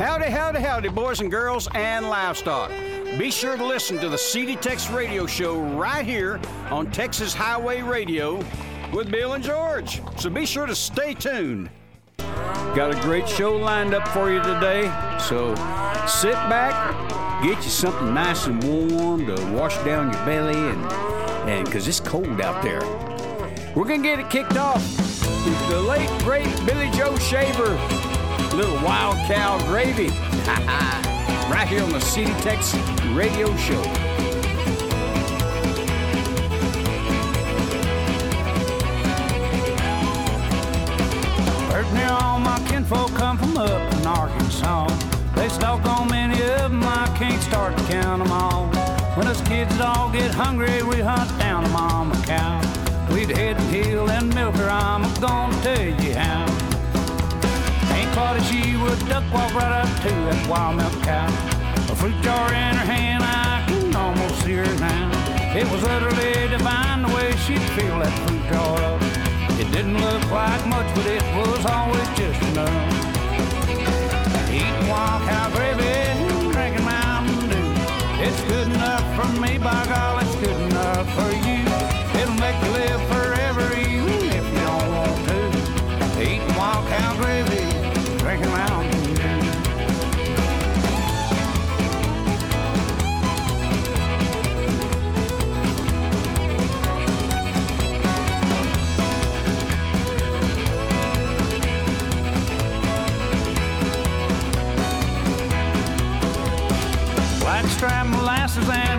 Howdy, howdy, howdy, boys and girls and livestock. Be sure to listen to the CD Tex radio show right here on Texas Highway Radio with Bill and George. So be sure to stay tuned. Got a great show lined up for you today. So sit back, get you something nice and warm to wash down your belly and and cuz it's cold out there. We're to get it kicked off with the late great Billy Joe Shaver, little wild cow gravy. right here on the CD Tex radio show. Heard me all my kinfolk come from up in Arkansas. They stalk on many of them, I can't start to count them all. When us kids all get hungry, we hunt down a mama cow. We'd head and heel and milk her, I'm gonna tell you how. She would duck walk right up to that wild milk cow. A fruit jar in her hand, I can almost see her now. It was utterly divine the way she'd fill that fruit jar up. It didn't look like much, but it was always just enough. Eating wild cow gravy, drinking Mountain Dew. It's good enough for me, by God, it's good enough for Molasses and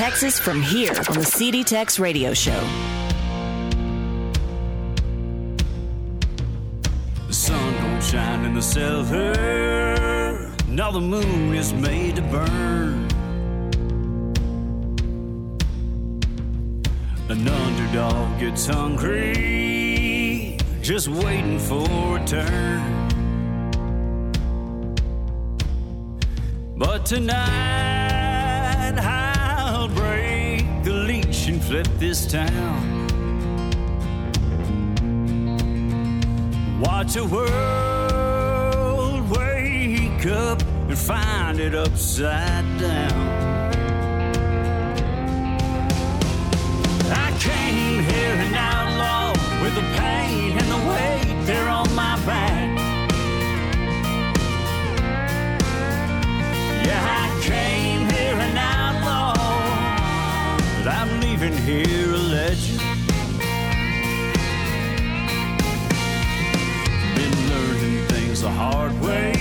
Texas from here on the CD Tex Radio Show. The sun don't shine in the cellar. Now the moon is made to burn. An underdog gets hungry, just waiting for a turn. But tonight flip this town. Watch the world wake up and find it upside down. I came here an outlaw with the pain and the weight there on my back. Yeah, hard way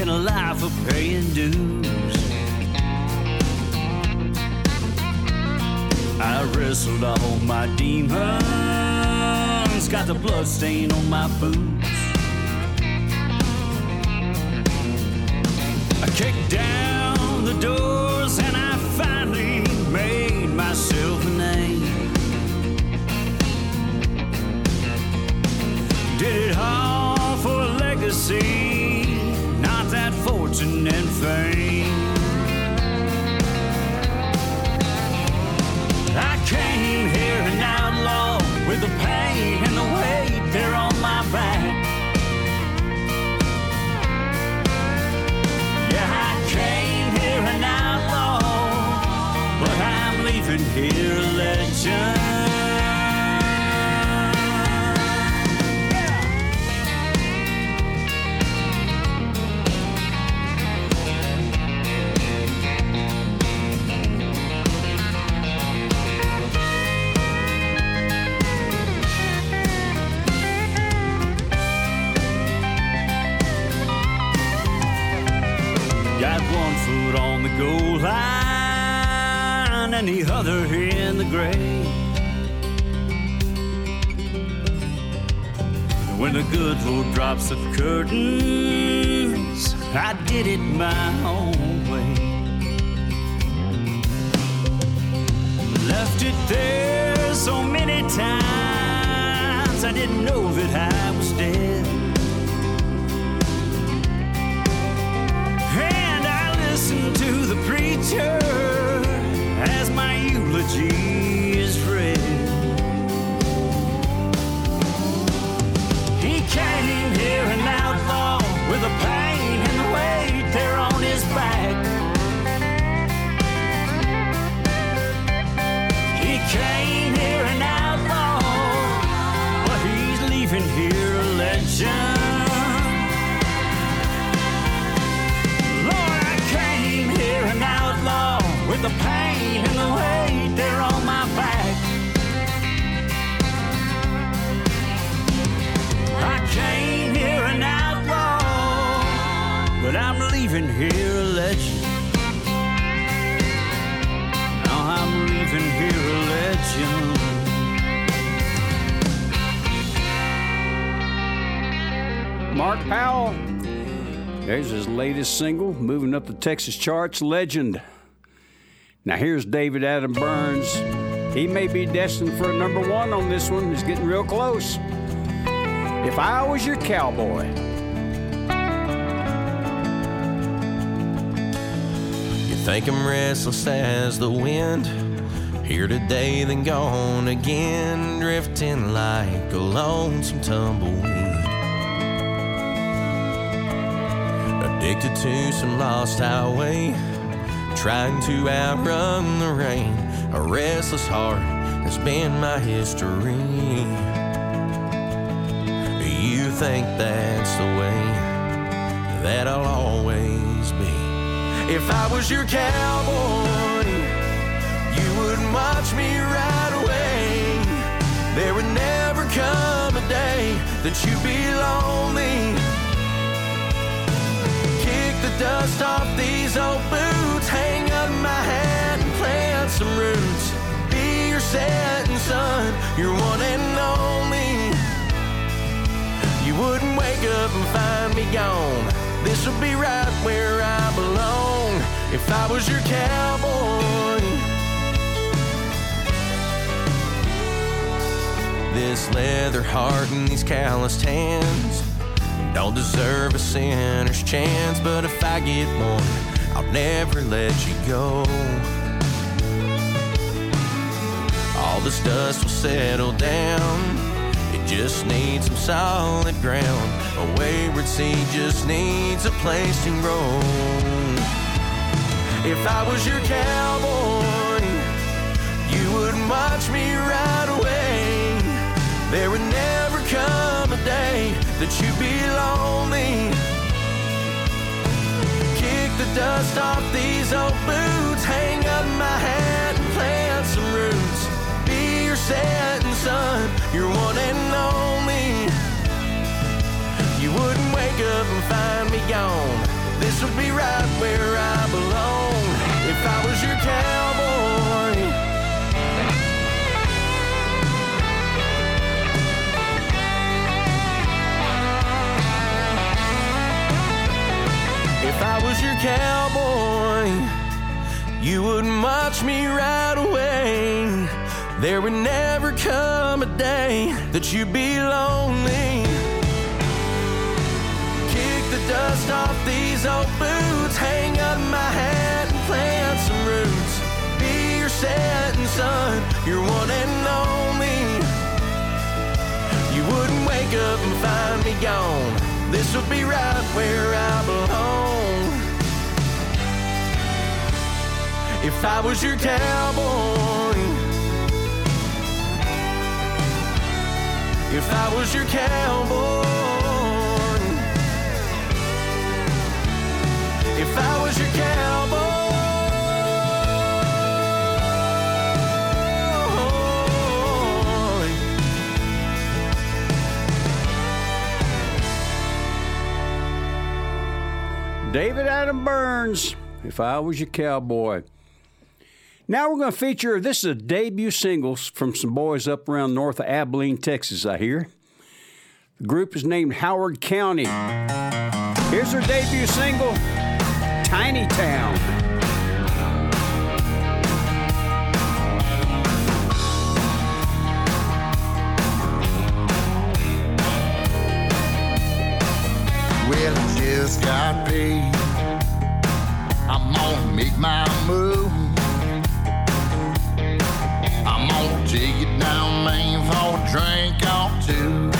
in a life of paying dues. I wrestled all my demons, got the blood stain on my boots. Here a legend. Drops the curtains, I did it my own Mark Powell. There's his latest single, moving up the Texas charts, Legend. Now here's David Adam Byrnes. He may be destined for a number one on this one. He's getting real close. If I was your cowboy. You think I'm restless as the wind. Here today, then gone again, drifting like a lonesome tumbleweed. Addicted to some lost highway, trying to outrun the rain. A restless heart has been my history. You think that's the way that I'll always be. If I was your cowboy, you would watch me right away. There would never come a day that you'd be lonely. Dust off these old boots, hang up my hat and plant some roots. Be your setting sun, your one and only. You wouldn't wake up and find me gone. This would be right where I belong if I was your cowboy. This leather heart and these calloused hands don't deserve a sinner's chance, but if I get one, I'll never let you go. All this dust will settle down. It just needs some solid ground. A wayward seed just needs a place to grow. If I was your cowboy, you would watch me right away. There would never come that you'd be lonely. Kick the dust off these old boots, hang up my hat and plant some roots. Be your setting sun, your one and only. You wouldn't wake up and find me gone. This would be right where I belong if I was your cowboy. If I was your cowboy, you would watch me right away. There would never come a day that you'd be lonely. Kick the dust off these old boots, hang up my hat and plant some roots. Be your setting sun, your one and only. You wouldn't wake up and find me gone. This would be right where I belong. If I was your cowboy. If I was your cowboy. If I was your cowboy. David Adam Byrnes, If I Was Your Cowboy. Now we're going to feature this is a debut single from some boys up around north of Abilene, Texas, I hear. The group is named Howard County. Here's their debut single, Tiny Town. Well, I just got paid. I'm gonna make my move. Take it down, man, for a drink or two.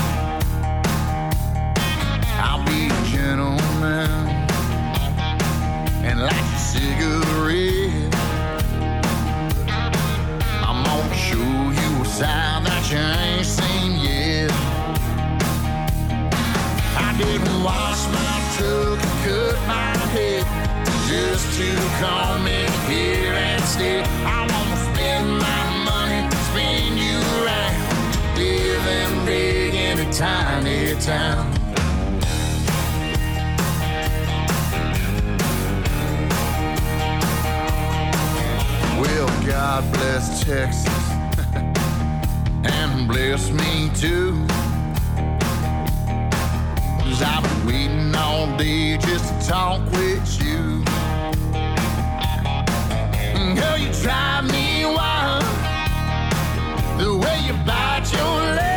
I'll be a gentleman and light a cigarette. I'm gonna show you a side that you ain't seen yet. I didn't wash my truck and cut my head just to come in here and stay. Tiny town. Well, God bless Texas and bless me too. Cause I've been waiting all day just to talk with you. Girl, you drive me wild. The way you bite your lip.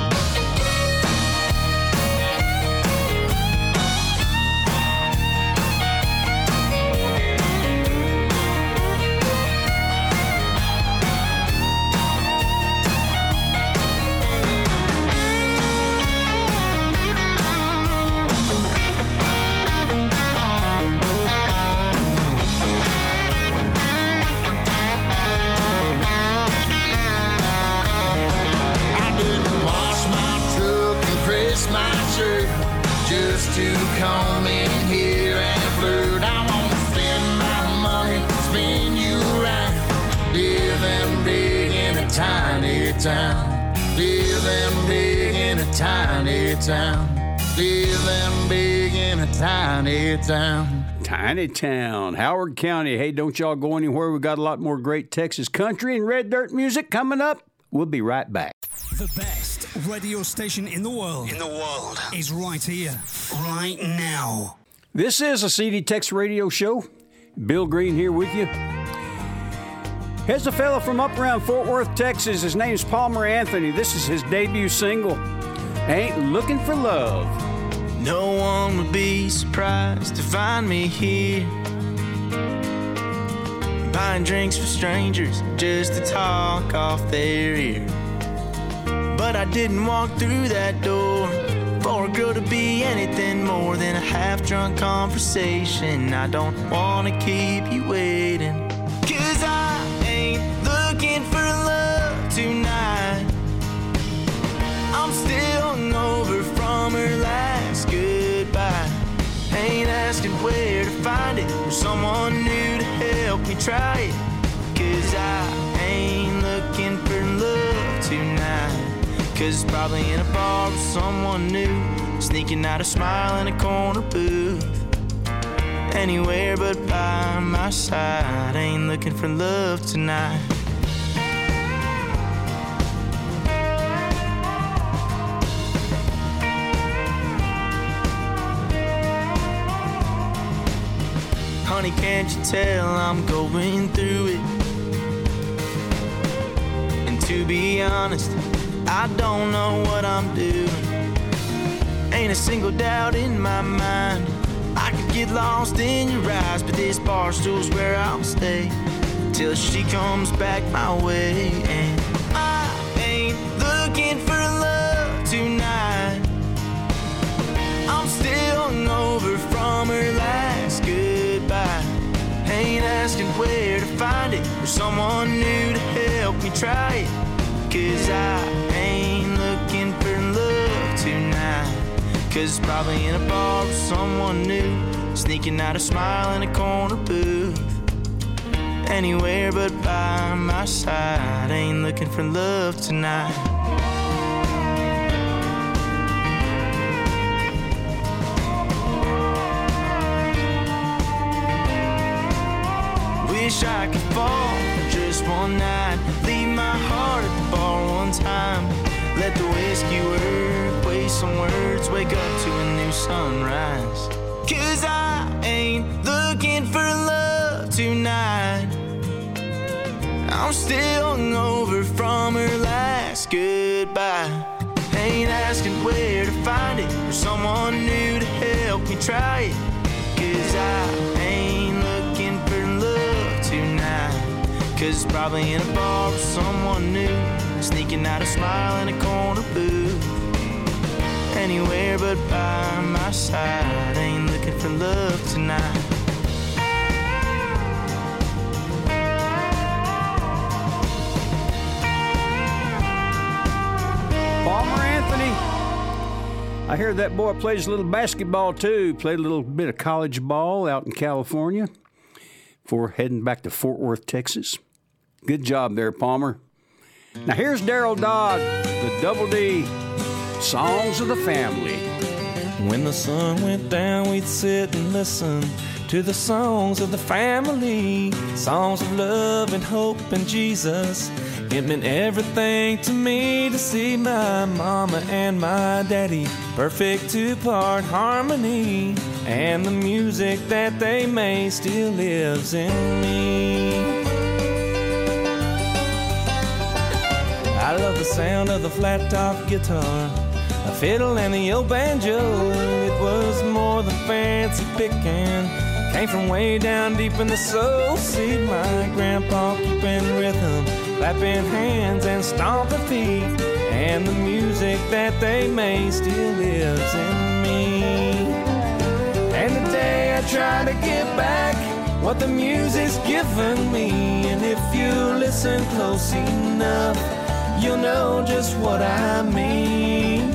to come in here and flirt. I wanna spend my money, spin you right, living big in a tiny town, living big in a tiny town, living big in a tiny town. Tiny Town, Howard County. Hey, don't y'all go anywhere. We got a lot more great Texas country and red dirt music coming up. We'll be right back. The best radio station in the world. In the world. Is right here, right now. This is a CD Tex radio show. Bill Green here with you. Here's a fella from up around Fort Worth, Texas. His name's Palmer Anthony. This is his debut single, Ain't Looking for Love. No one would be surprised to find me here. Buying drinks for strangers just to talk off their ear. But I didn't walk through that door for a girl to be anything more than a half drunk conversation. I don't wanna keep you waiting. Cause I ain't looking for love tonight. I'm still hungover from her last goodbye. Ain't asking where to find it or someone new to help me try it. Cause I ain't looking for love tonight. Cause it's probably in a bar with someone new. Sneaking out a smile in a corner booth. Anywhere but by my side. Ain't looking for love tonight. Honey, can't you tell I'm going through it? And to be honest, I don't know what I'm doing. Ain't a single doubt in my mind. I could get lost in your eyes, but this bar stool's where I'll stay till she comes back my way. And asking where to find it or someone new to help me try it. Cause I ain't looking for love tonight. Cause probably in a bar with someone new, sneaking out a smile in a corner booth. Anywhere but by my side, ain't looking for love tonight. Night. Leave my heart at the bar time. Let the whiskey work, some words, wake up to a new sunrise. Cause I ain't looking for love tonight. I'm still hungover from her last goodbye. Ain't asking where to find it or someone new to help me try it. Cause I Cause it's probably in a bar with someone new, sneaking out a smile in a corner booth. Anywhere but by my side, ain't looking for love tonight. Palmer Anthony. I hear that boy plays a little basketball too. Played a little bit of college ball out in California before heading back to Fort Worth, Texas. Good job there, Palmer. Now here's Deryl Dodd, the Double D Songs of the Family. When the sun went down, we'd sit and listen to the songs of the family. Songs of love and hope and Jesus. It meant everything to me to see my mama and my daddy. Perfect two part harmony. And the music that they made still lives in me. I love the sound of the flat top guitar, a fiddle and the old banjo. It was more than fancy picking, came from way down deep in the soul seed. My grandpa keeping rhythm, clapping hands and stomping feet, and the music that they made still lives in me. And today I try to give back what the music's given me, and if you listen close enough you'll know just what I mean.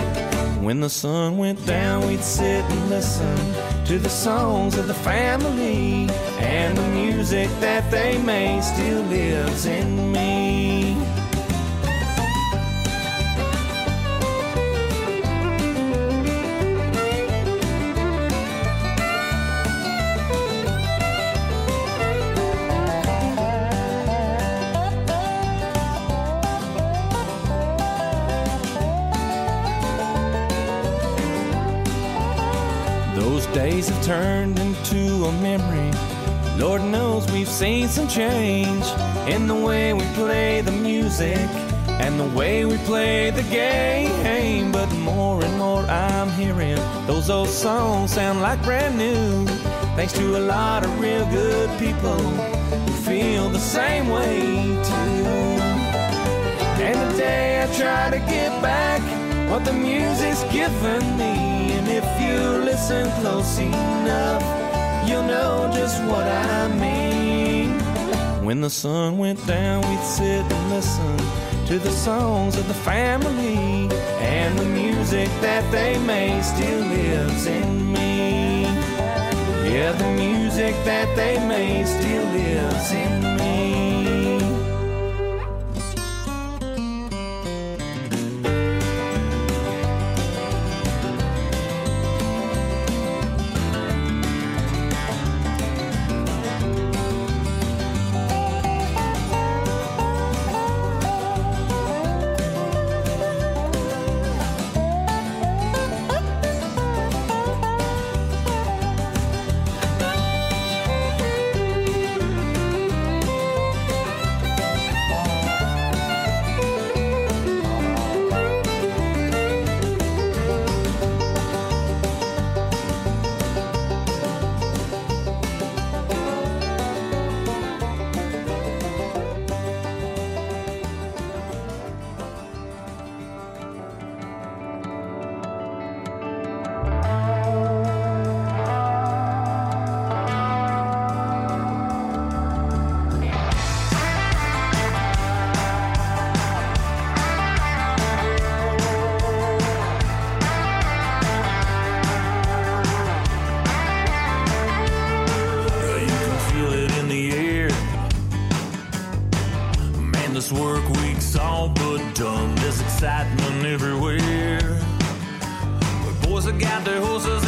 When the sun went down, we'd sit and listen to the songs of the family, and the music that they made still lives in me. Turned into a memory. Lord knows we've seen some change in the way we play the music and the way we play the game. But more and more I'm hearing those old songs sound like brand new. Thanks to a lot of real good people who feel the same way too. And today I try to give back what the music's given me. If you listen close enough, you'll know just what I mean. When the sun went down, we'd sit and listen to the songs of the family. And the music that they made still lives in me. Yeah, the music that they made still lives in me. dumb. There's excitement everywhere. But boys have got their horses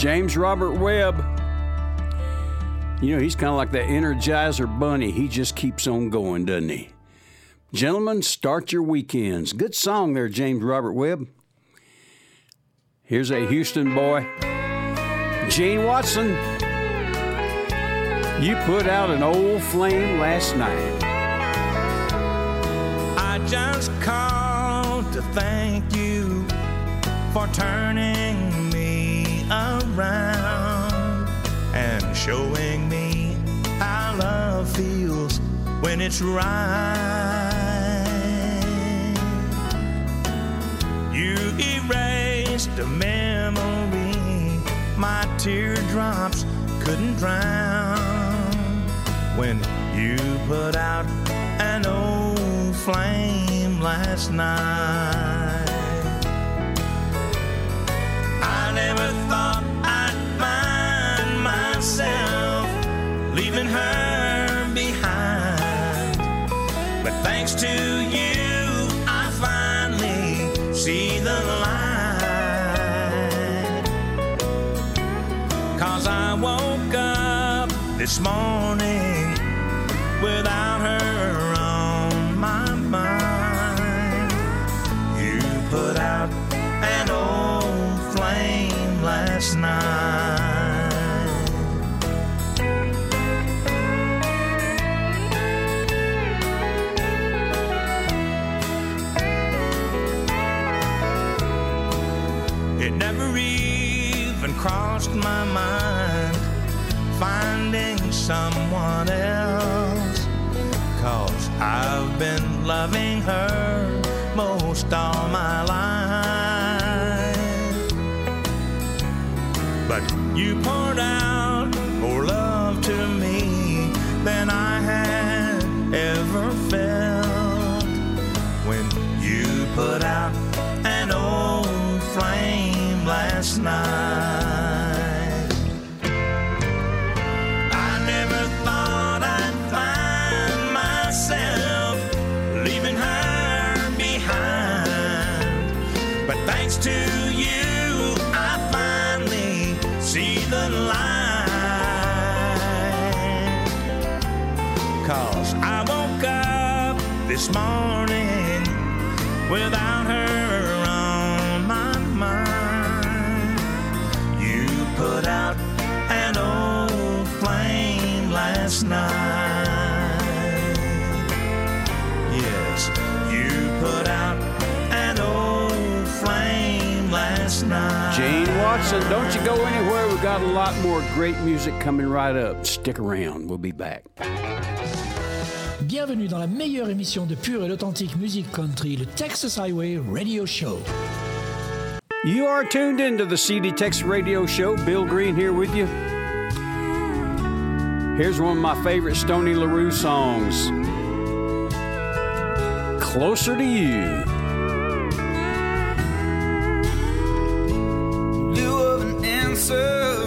James Robert Webb. You know, he's kind of like that Energizer bunny. He just keeps on going, doesn't he? Gentlemen, start your weekends. Good song there, James Robert Webb. Here's a Houston boy, Gene Watson. You put out an old flame last night. I just called to thank you for turning me on around and showing me how love feels when it's right. You erased a memory my teardrops couldn't drown when you put out an old flame last night. I never thought. this morning without her on my mind. You put out an old flame last night. It never even crossed my mind someone else. Cause I've been loving her most all my life. But you this morning without her on my mind. You put out an old flame last night. Yes, you put out an old flame last night. Gene Watson, don't you go anywhere. We've got a lot more great music coming right up. Stick around. We'll be back. Bienvenue dans la meilleure émission de pure et authentique musique country, le Texas Highway Radio Show. You are tuned into the CD Texas Radio Show. Bill Green here with you. Here's one of my favorite Stoney LaRue songs Closer to You. lieu of an answer,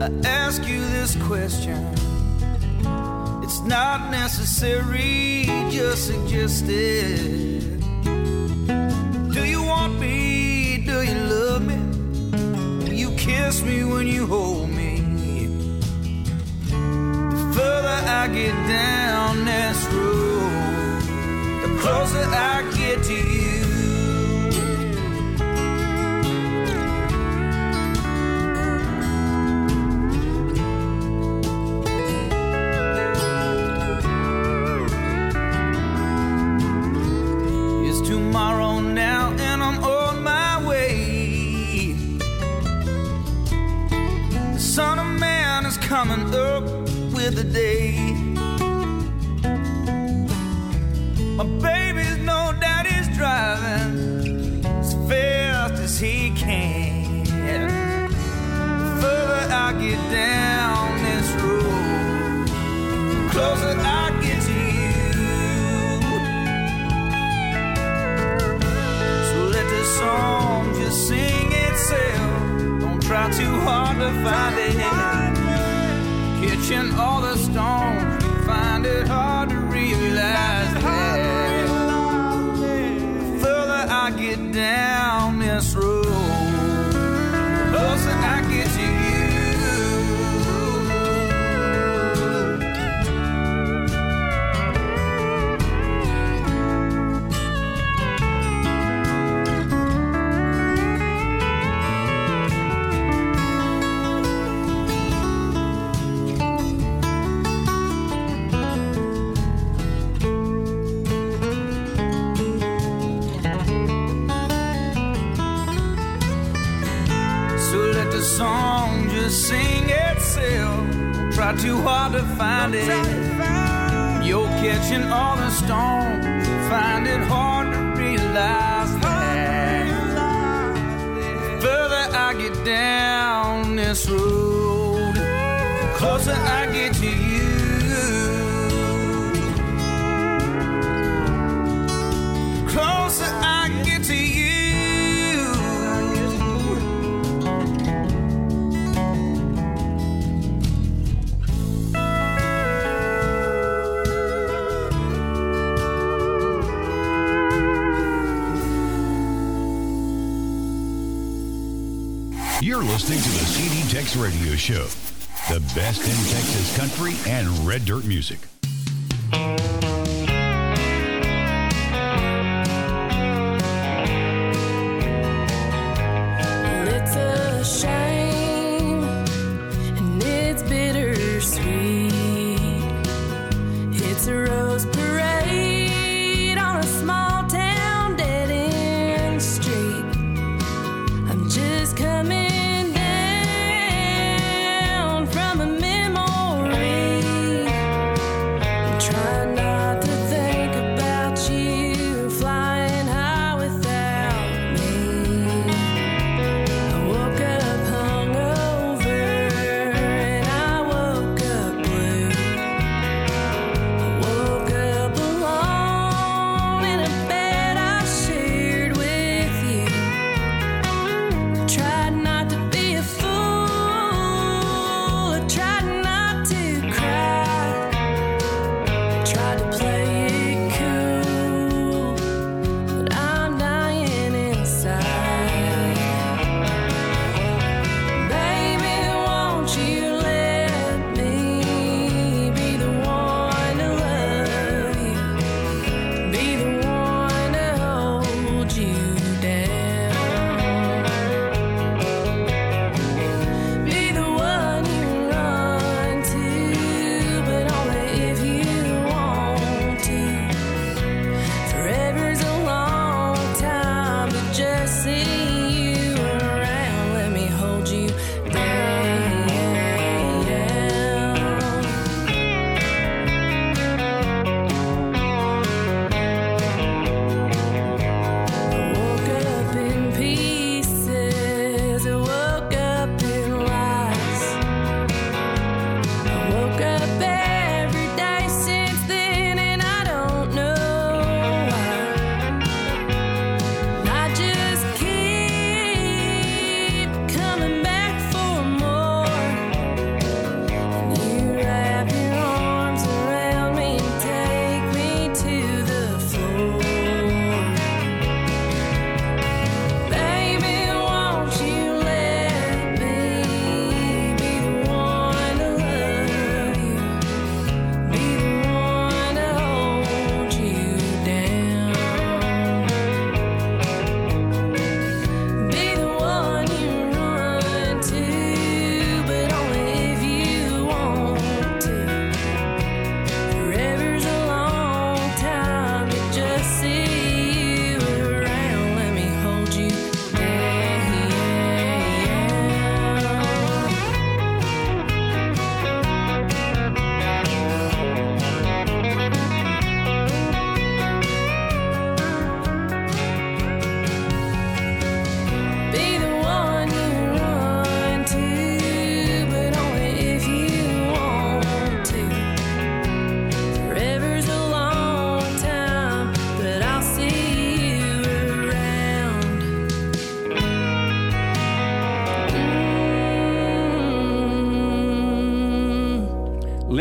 I ask you this question. Not necessary, just suggested. Do you want me? Do you love me? You kiss me when you hold me? The further I get down this road, the closer I get to you. Find it. Catching all the stones, Radio Show, the best in Texas country and red dirt music.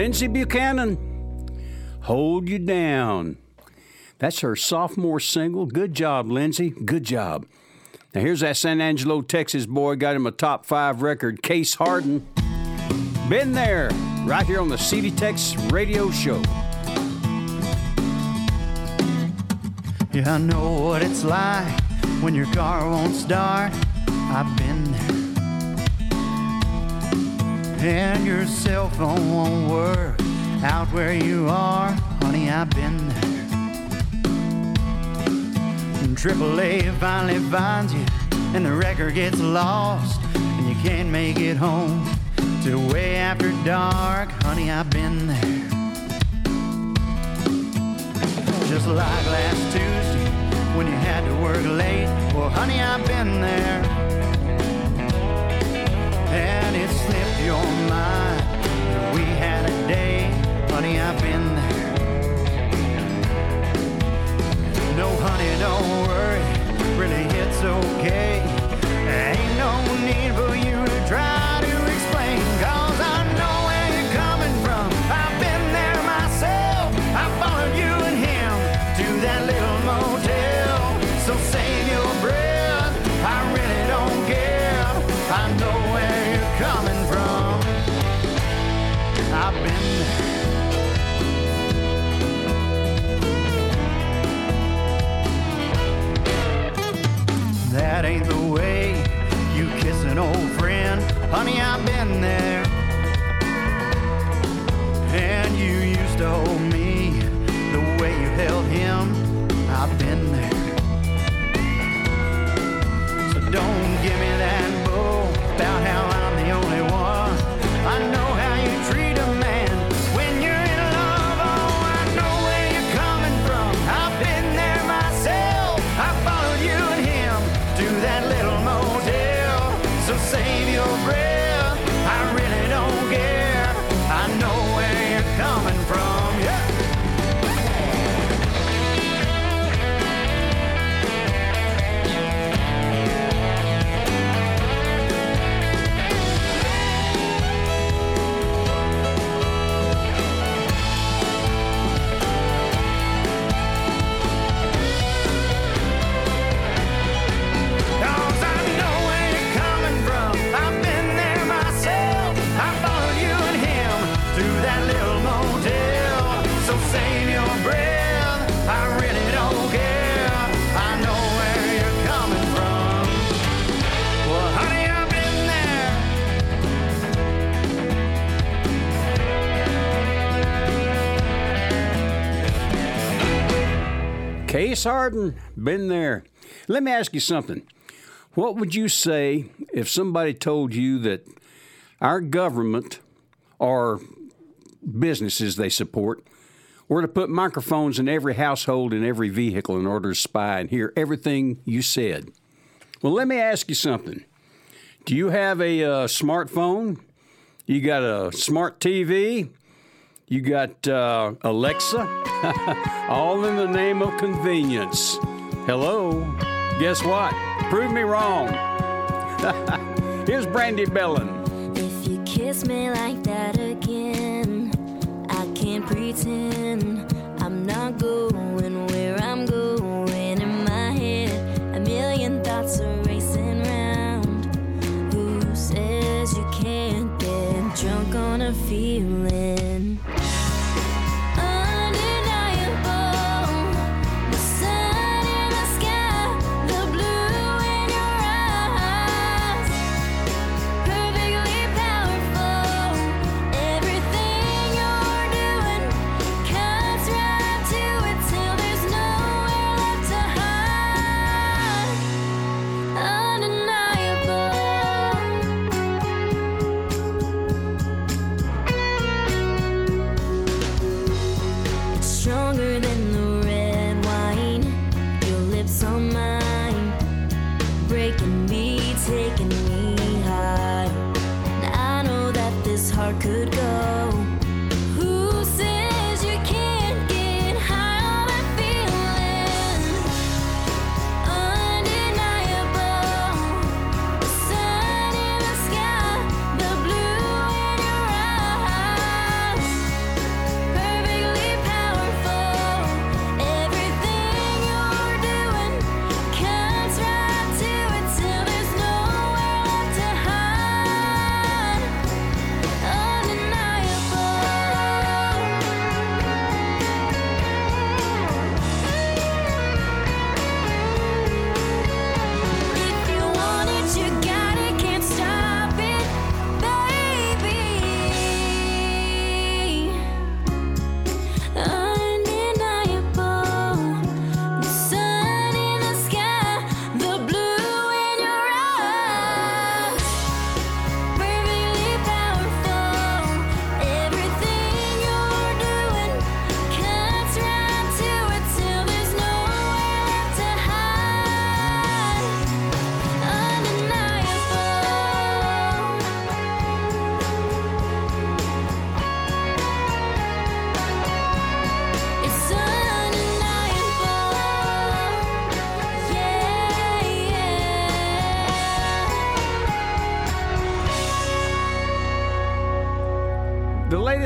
Lyndsey Buchanan, Hold You Down. That's her sophomore single. Good job, Lyndsey. Good job. Now here's that San Angelo, Texas boy, got him a top five record, Case Hardin. Been there, right here on the CD Tex radio show. Yeah, I know what it's like when your car won't start. And your cell phone won't work out where you are. Honey, I've been there. And AAA finally finds you, and the record gets lost, and you can't make it home till way after dark. Honey, I've been there. Just like last Tuesday when you had to work late. Well, honey, I've been there. And it slipped your mind we had a day. Honey, I've been there. No, honey, don't worry. Really, it's okay. Ain't no need for you There. Case Hardin, been there. Let me ask you something. What would you say if somebody told you that our government or businesses they support were to put microphones in every household and every vehicle in order to spy and hear everything you said? Well, let me ask you something. Do you have a uh, smartphone? You got a smart TV? You got uh, Alexa? All in the name of convenience. Hello? Guess what? Prove me wrong. Here's Brandi Behlen. If you kiss me like that again, I can't pretend I'm not going where I'm going in my head. A million thoughts are racing round. Who says you can't get drunk on a feeling?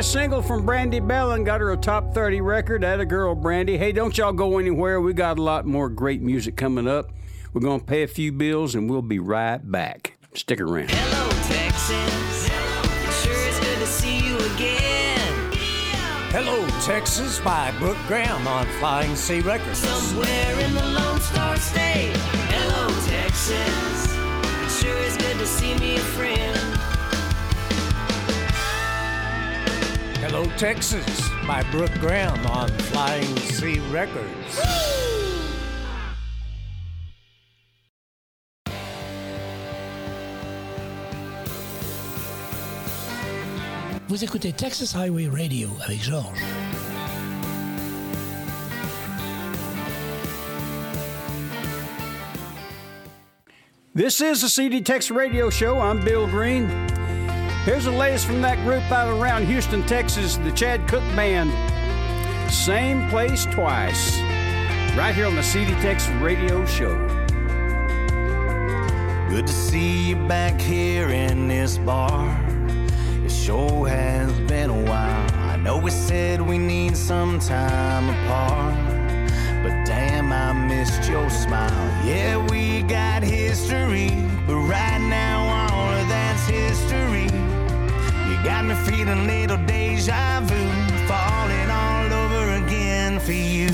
Single from Brandi Behlen got her a top 30 record. At a girl, Brandi. Hey, don't y'all go anywhere. We got a lot more great music coming up. We're going to pay a few bills and we'll be right back. Stick around. Hello, Texas. It sure is good to see you again. Hello, Texas by Brooke Graham on Flying Sea Records. Somewhere in the Lone Star State. Hello, Texas. It sure is good to see me a friend. Hello, Texas by Brooke Graham on Flying Sea Records. Vous écoutez Texas Highway Radio avec Georges. This is the CD Tex Radio Show. I'm Bill Green. Here's the latest from that group out around Houston, Texas, the Chad Cooke Band. Same place twice. Right here on the CD Tex Radio Show. Good to see you back here in this bar. It sure has been a while. I know we said we need some time apart. But damn, I missed your smile. Yeah, we got history. But right now, me feeling little deja vu. Falling all over again for you.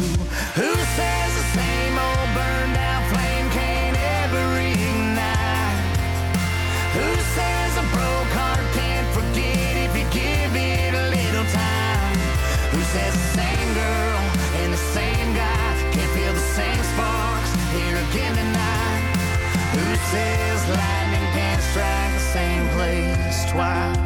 Who says the same old burned out flame can't ever ignite? Who says a broke heart can't forget if you give it a little time? Who says the same girl and the same guy can't feel the same sparks here again tonight? Who says lightning can't strike the same place twice?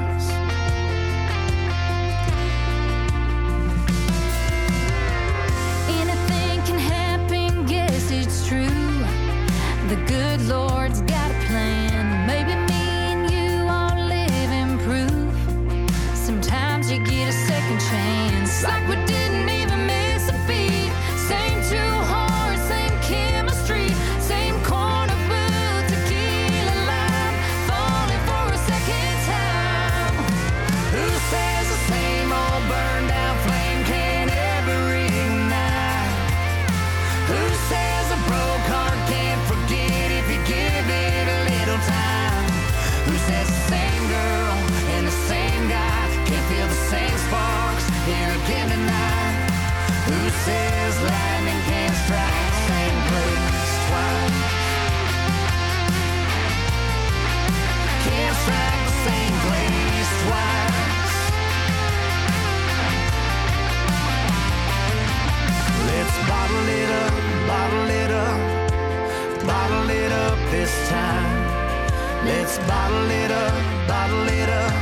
This time. Let's bottle it up, bottle it up,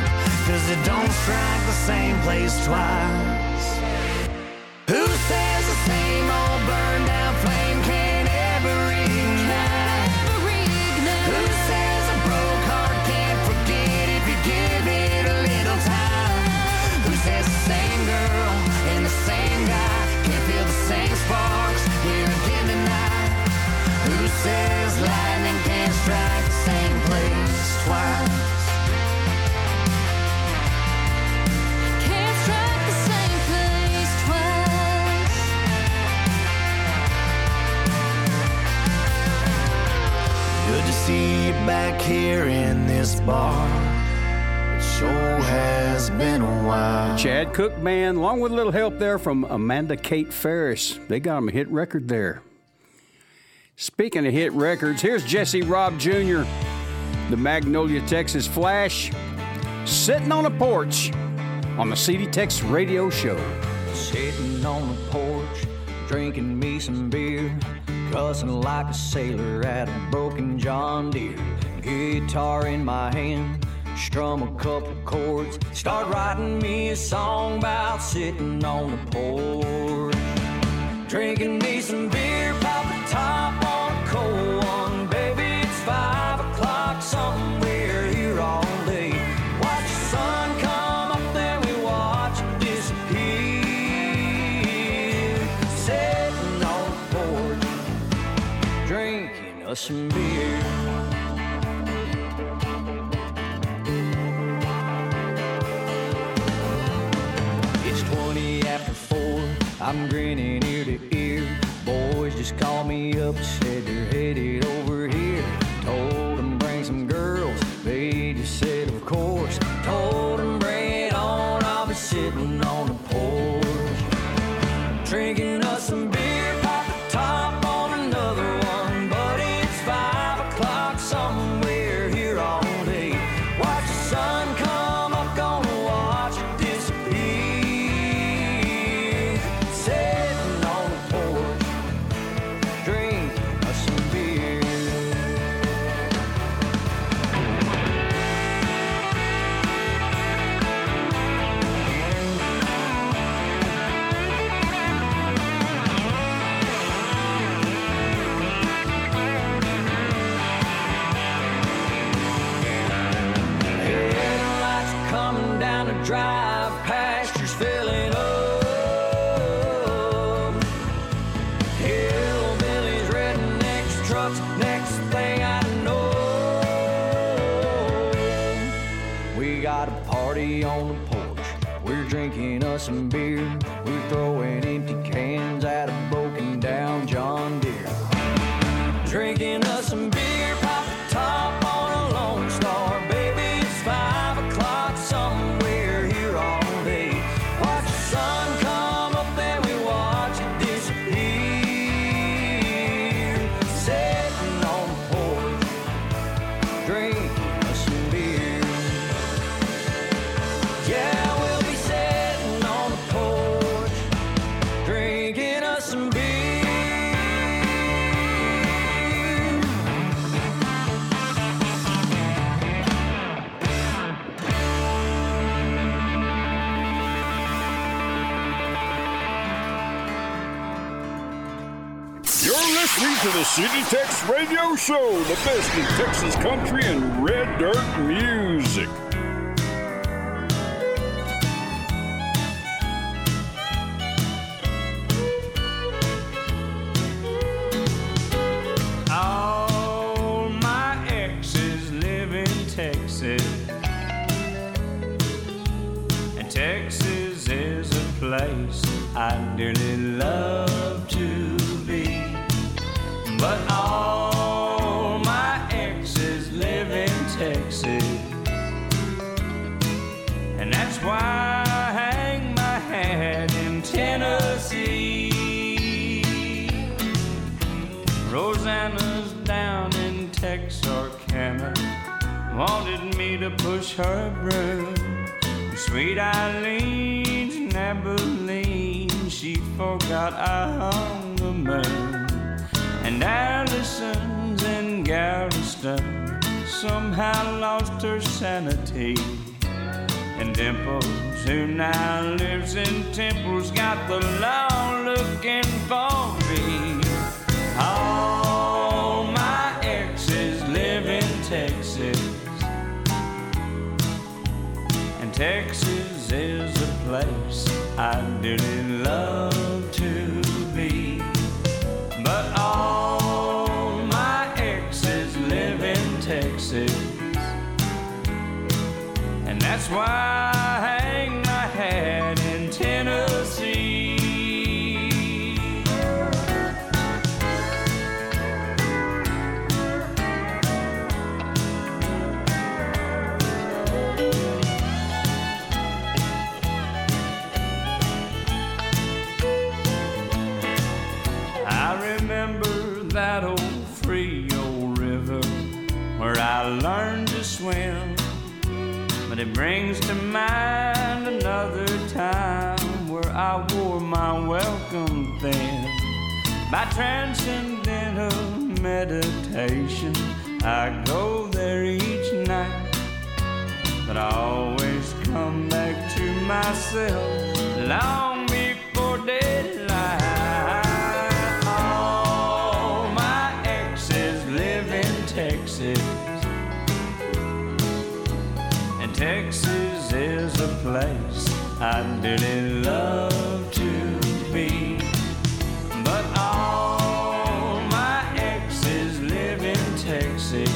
cause it don't strike the same place twice. Here in this bar. It sure has been a while. Chad Cooke Band, along with a little help there from Amanda Kate Ferris. They got him a hit record there. Speaking of hit records, here's Jesse Raub Jr., the Magnolia, Texas Flash, sitting on a porch on the CD Tex Radio Show. Sitting on the porch, drinking me some beer, cussing like a sailor at a broken John Deere. Guitar in my hand, strum a couple chords, start writing me a song about sitting on the porch. Drinking me some beer, pop the top on a cold one, baby. It's five o'clock, somewhere here all day. Watch the sun come up, then we watch it disappear. Sitting on the porch, drinking us some beer. Called Show, the best in Texas country and red dirt music. All my exes live in Texas. And Texas is a place I dearly push her broom. Sweet Eileen's in Abilene, she forgot I hung the moon. And Allison's in Galveston somehow lost her sanity. And Dimples, who now lives in Temple's got the law looking for Texas is a place I dearly love to be. But all my exes live in Texas. And that's why mind another time where I wore my welcome thin. By transcendental meditation, I go there each night. But I always come back to myself long I'd dearly love to be. But all my exes live in Texas.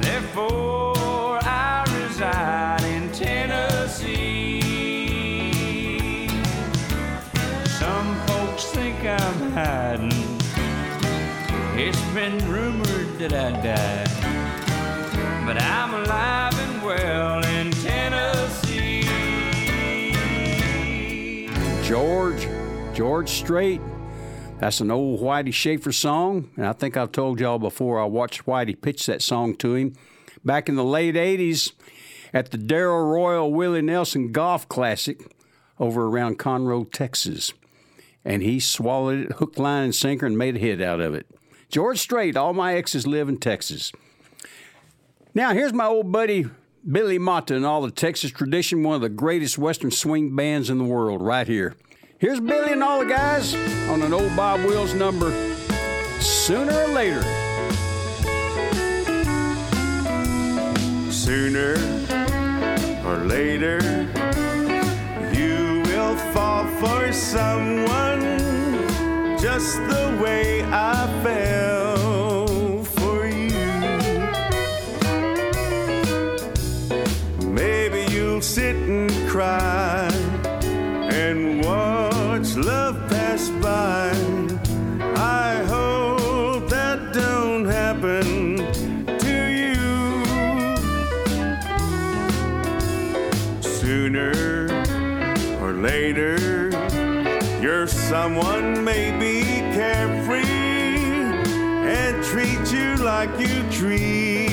Therefore, I reside in Tennessee. Some folks think I'm hiding. It's been rumored that I died. George Strait. That's an old Whitey Shafer song, and I think I've told y'all before I watched Whitey pitch that song to him back in the late 80s at the Darrell Royal Willie Nelson Golf Classic over around Conroe, Texas. And he swallowed it hook, line, and sinker and made a hit out of it. George Strait, all my exes live in Texas. Now, here's my old buddy Billy Mata and all the Texas tradition, one of the greatest Western swing bands in the world, right here. Here's Billy and all the guys on an old Bob Wills number, Sooner or Later. Sooner or later, you will fall for someone just the way I fell Sooner or later, your someone may be carefree and treat you like you treated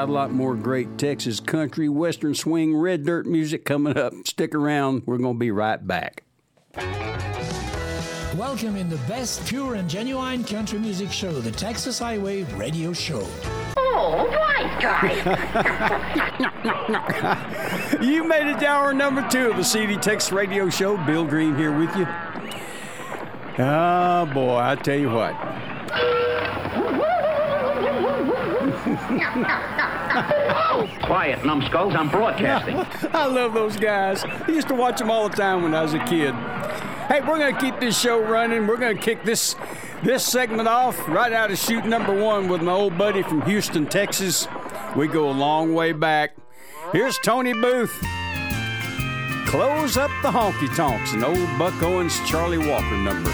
Got a lot more great Texas country, western swing, red dirt music coming up. Stick around. We're going to be right back. Welcome in the best pure and genuine country music show, the Texas Highway Radio Show. Oh, white guy. you made it to hour number two of the CD Texas Radio Show. Bill Green here with you. Oh, boy, I tell you what. Quiet, numbskulls. I'm broadcasting. I love those guys. I used to watch them all the time when I was a kid. Hey, we're going to keep this show running. We're going to kick this this segment off right out of shoot number one with my old buddy from Houston, Texas. We go a long way back. Here's Tony Booth Close Up the Honky Tonks, an old Buck Owens Charlie Walker number.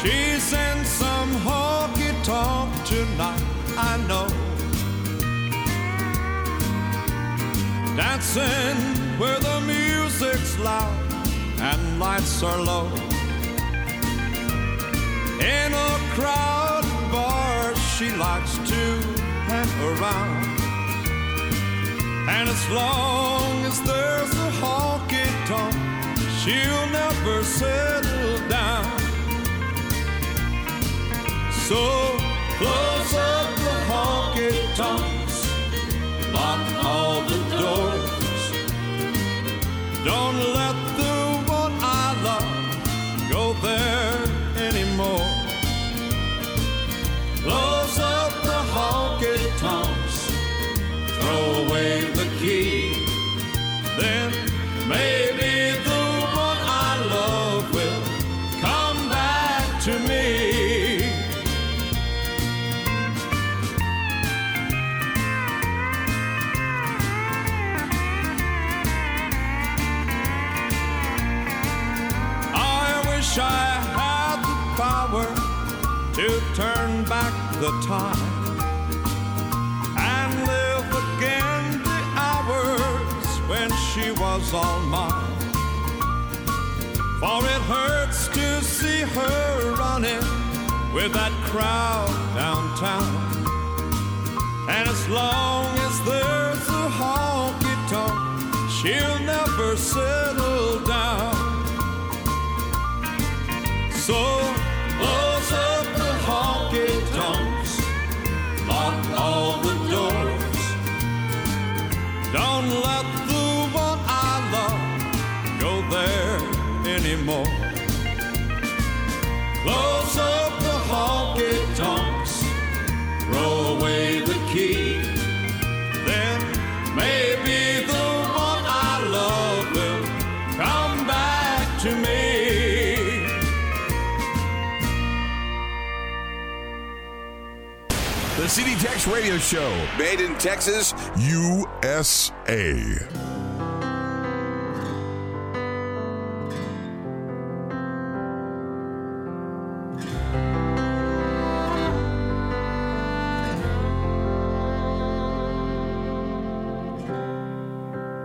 She's in some honky tonk tonight, I know. Dancing where the music's loud and lights are low. In a crowded bar, she likes to hang around. And as long as there's a honky tonk, she'll never settle down. So close up the honky tonks, lock all the doors. Don't let the one I love go there anymore. Close up the honky tonks, throw away the key. Then maybe the time and live again the hours when she was all mine. For it hurts to see her running with that crowd downtown. And as long as there's a honky tonk, she'll never settle down. So Don't let the one I love go there anymore. Close up the honky Tex Radio Show, made in Texas, USA.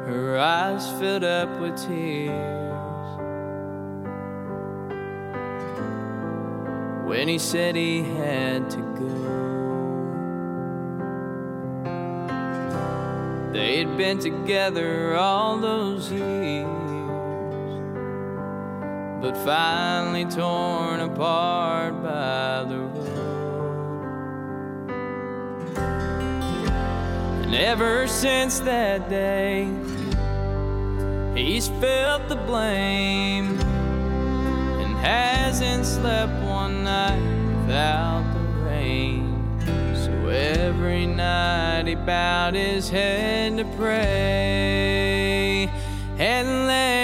Her eyes filled up with tears when he said he had to go. They'd been together all those years, but finally torn apart by the road. And ever since that day, he's felt the blame and hasn't slept one night without every night he bowed his head to pray and let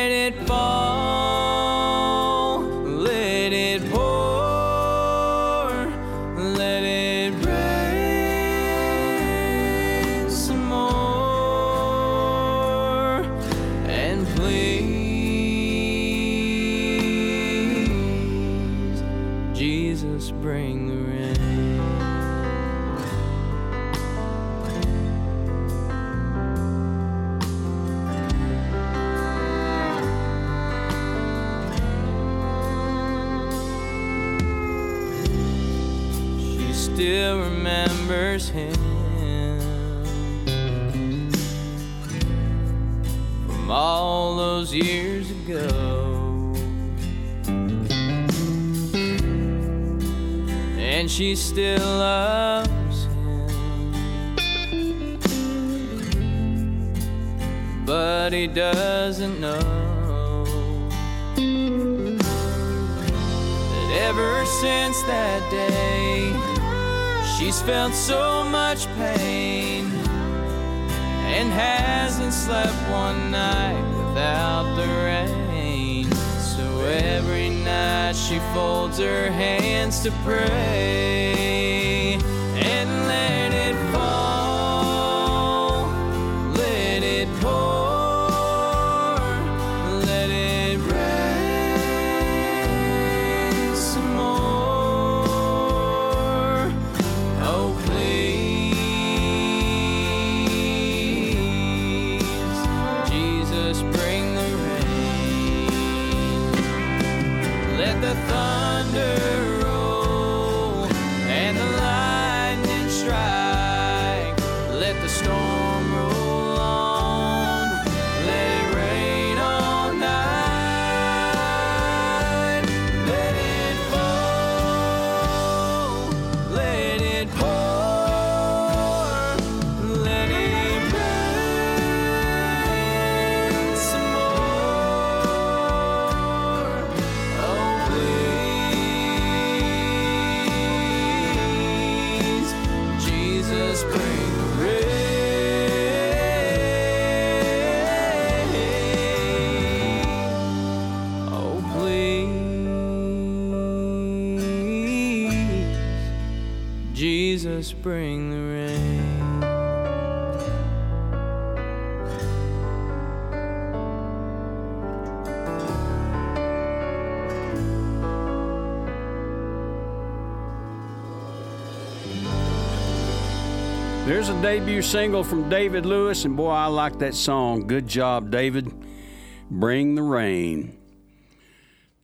she still loves him. But he doesn't know that ever since that day, she's felt so much pain and hasn't slept one night without the rain. Every night she folds her hands to pray debut single from David Lewis, and boy, I like that song. Good job, David. Bring the rain.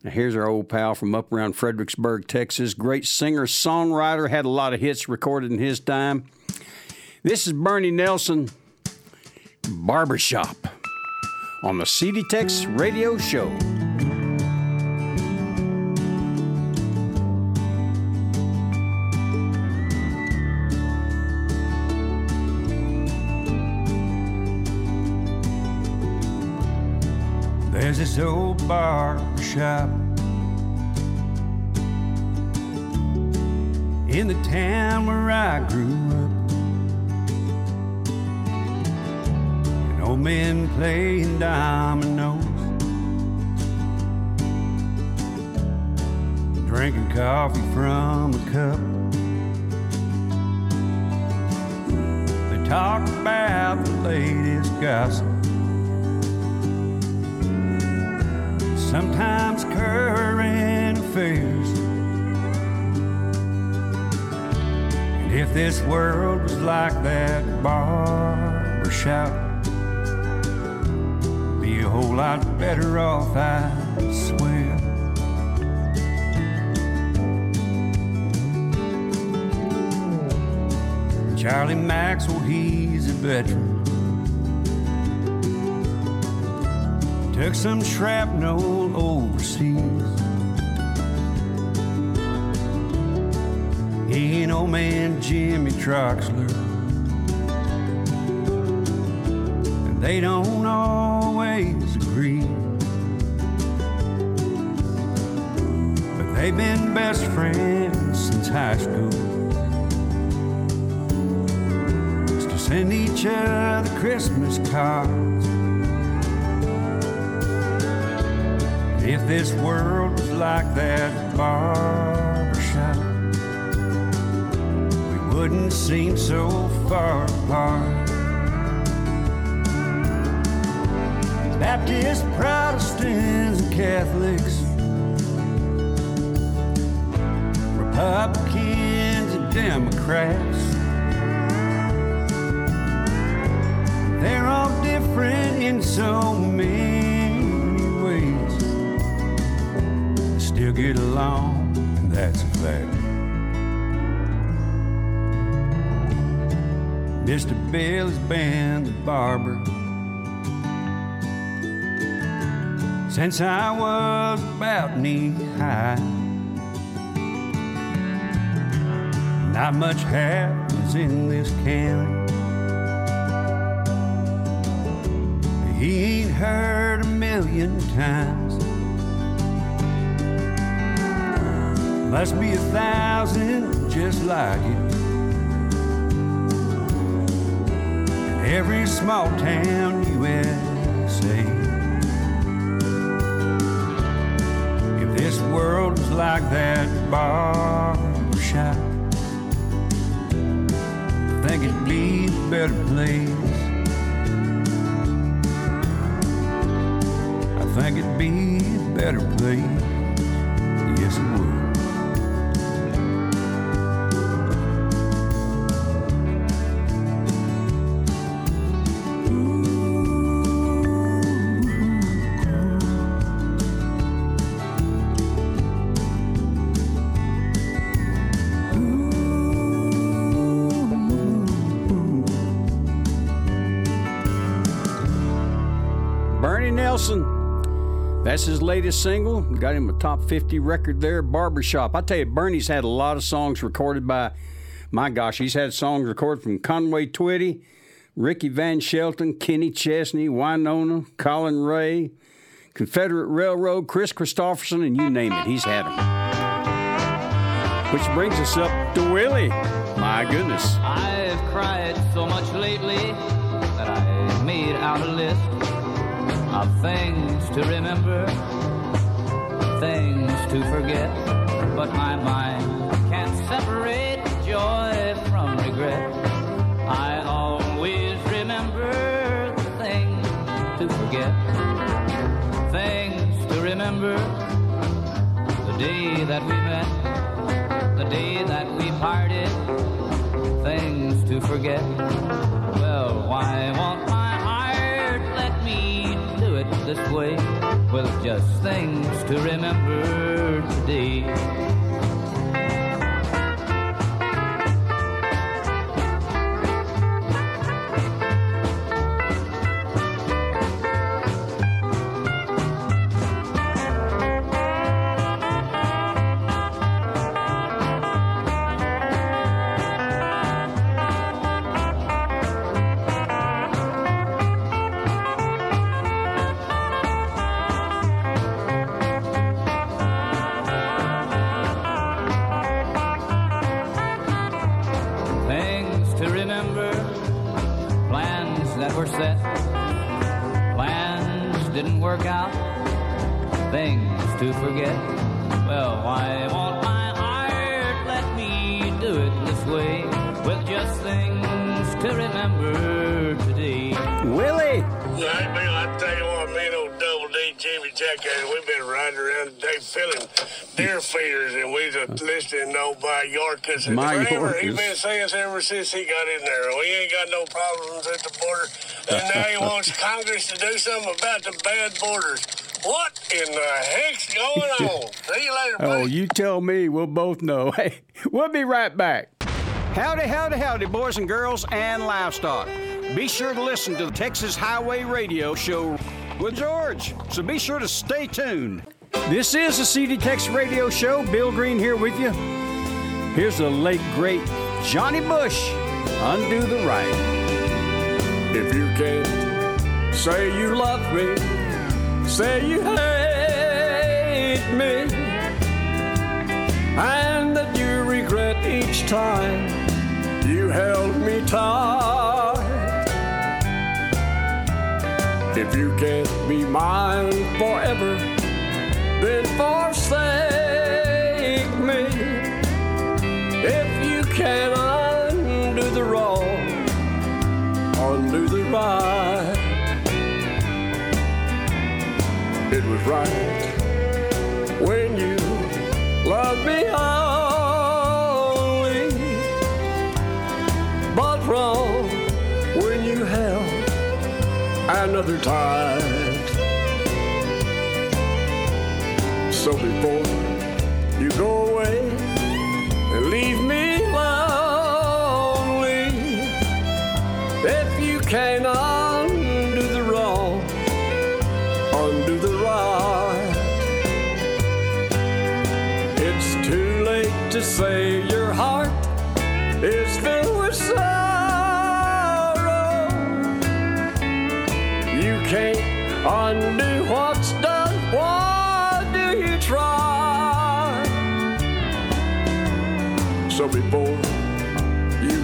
Now, here's our old pal from up around Fredericksburg, Texas. Great singer, songwriter, had a lot of hits recorded in his time. This is Bernie Nelson, Barbershop, on the CD Tex Radio Show. There's this old bar shop in the town where I grew up. Old men playing dominoes, drinking coffee from a cup. They talk about the latest gossip. Sometimes current affairs. And if this world was like that barber shop, be a whole lot better off, I swear. Charlie Maxwell, he's a veteran. Took some shrapnel overseas. He and old man Jimmy Troxler. And they don't always agree. But they've been best friends since high school. To send each other Christmas cards. If this world was like that barbershop, we wouldn't seem so far apart. Baptists, Protestants, and Catholics, Republicans, and Democrats. They're all different in so many get along, and that's a fact. Mr. Bill has been the barber since I was about knee high. Not much happens in this county. He ain't heard a million times. Must be a thousand just like it. Every small town USA. If this world was like that barber shop, I think it'd be a better place. I think it'd be a better place. Yes, it would. That's his latest single. Got him a top 50 record there, Barbershop. I tell you, Bernie's had a lot of songs recorded by, my gosh, he's had songs recorded from Conway Twitty, Ricky Van Shelton, Kenny Chesney, Wynonna, Collin Raye, Confederate Railroad, Kris Kristofferson, and you name it, he's had them. Which brings us up to Willie. My goodness. I've cried so much lately that I made out a list of things to remember, things to forget. But my mind can't separate joy from regret. I always remember things to forget, things to remember. The day that we met, the day that we parted, things to forget. Well, why won't I? This way? With just things to remember today. To old by Yorkus. And My Kramer, He's been saying ever since he got in there, we ain't got no problems at the border, and now he wants Congress to do something about the bad borders. What in the heck's going on? See you later, Oh, you tell me. We'll both know. Hey, we'll be right back. Howdy, howdy, howdy, boys and girls and livestock. Be sure to listen to the Texas Highway Radio Show with George. So be sure to stay tuned. This is the CD Tex Radio Show. Bill Green here with you. Here's the late, great Johnny Bush. Undo the right. If you can't say you love me, say you hate me, and that you regret each time you held me tight. If you can't be mine forever, then forsake me. If you can undo the wrong, undo the right. It was right when you loved me only, but wrong when you held another tight. So before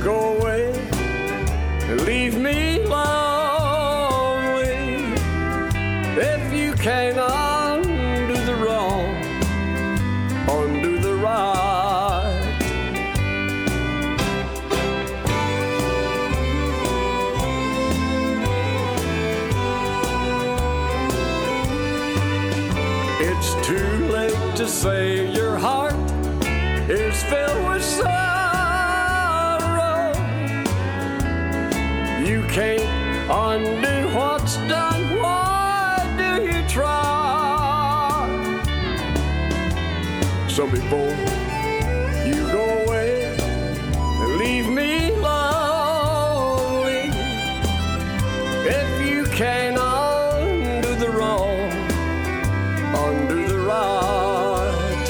go what's done. Why do you try? So before you go away and leave me lonely, if you can the wrong, undo the right.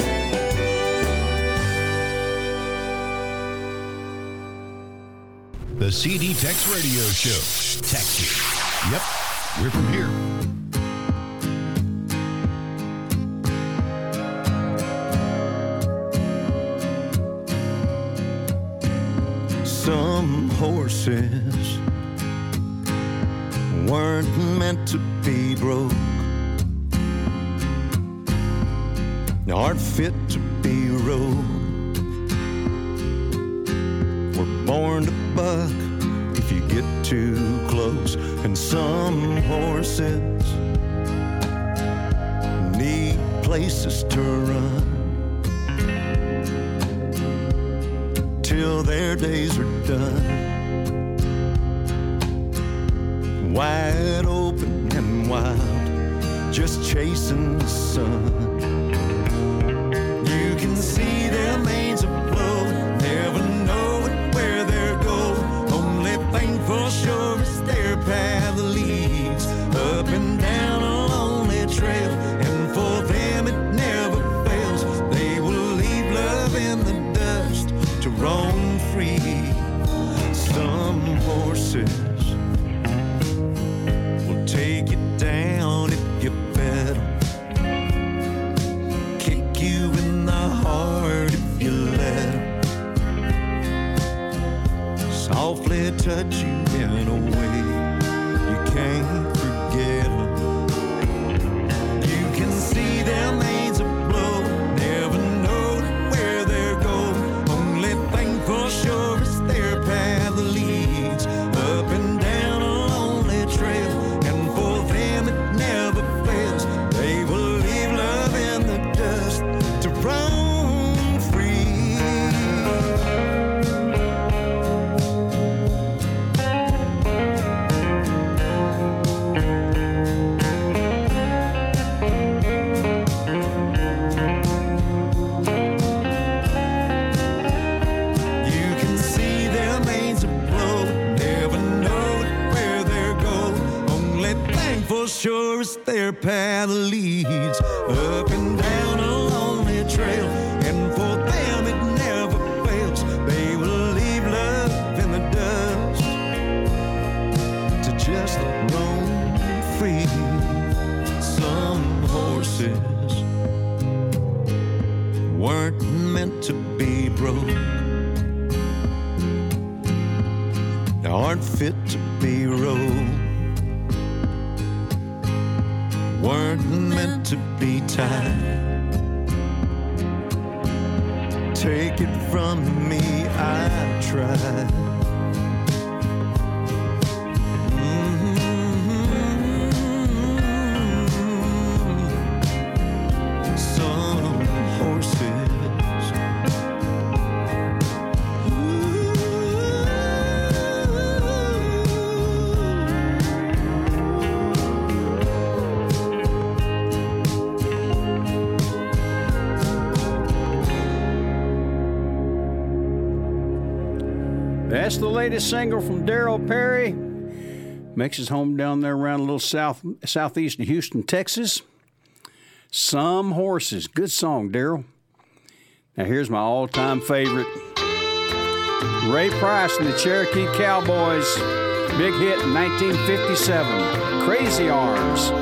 The CD Tex Radio Show. Texas. Yep, we're from here. Some horses weren't meant to be broke, need places to run. Till their days are done. Wide open and wild just chasing the sun. free. Some horses will take you down if you bet them, kick you in the heart if you let them, softly touch you in a way. sure as their path leads. latest single from Derryl Perry. Makes his home down there around a little south southeast of Houston, Texas. Some Horses. Good song, Daryl. Now here's my all-time favorite. Ray Price and the Cherokee Cowboys. Big hit in 1957. Crazy Arms.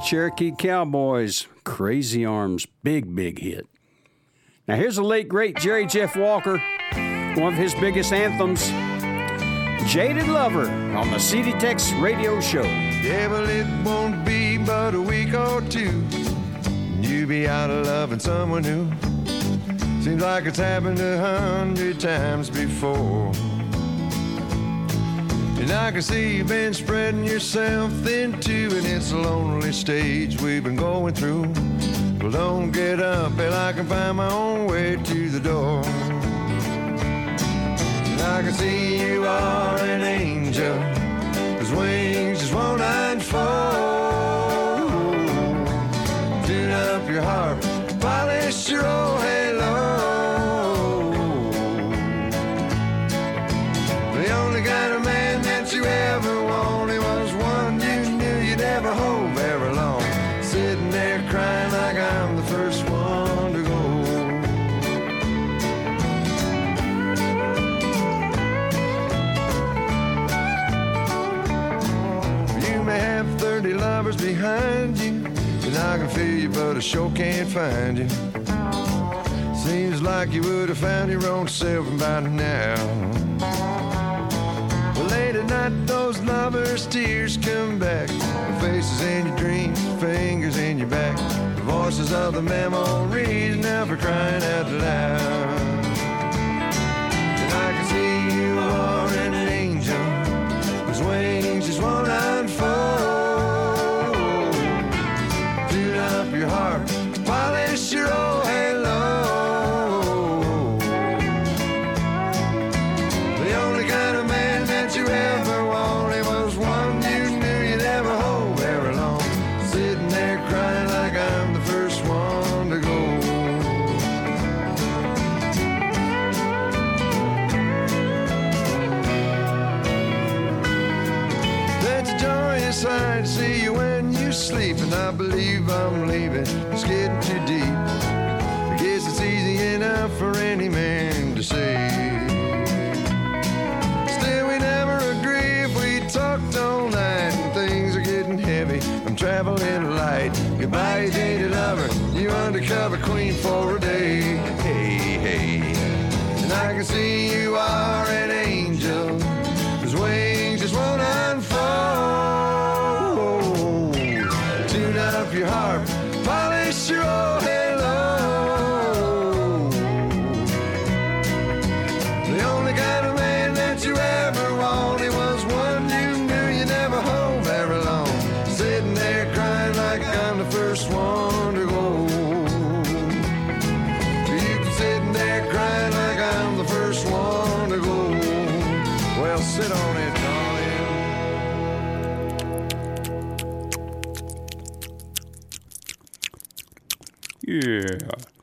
Cherokee Cowboys. Crazy Arms, big, big hit. Now, here's the late, great Jerry Jeff Walker, one of his biggest anthems Jaded Lover on the CD Tex radio show. Yeah, well, it won't be but a week or two. You'll be out of loving someone new. Seems like it's happened a hundred times before. And I can see you've been spreading yourself thin too, and it's a lonely stage we've been going through. Well, don't get up till I can find my own way to the door. And I can see you are an angel, whose wings just won't unfold. Tune up your harp, polish your old halo. Behind you, and I can feel you, but I sure can't find you. Seems like you would have found your own self by now. Late at night, those lovers' tears come back. Faces in your dreams, fingers in your back. The voices of the memories never crying out loud. Your harp, polish your old can see you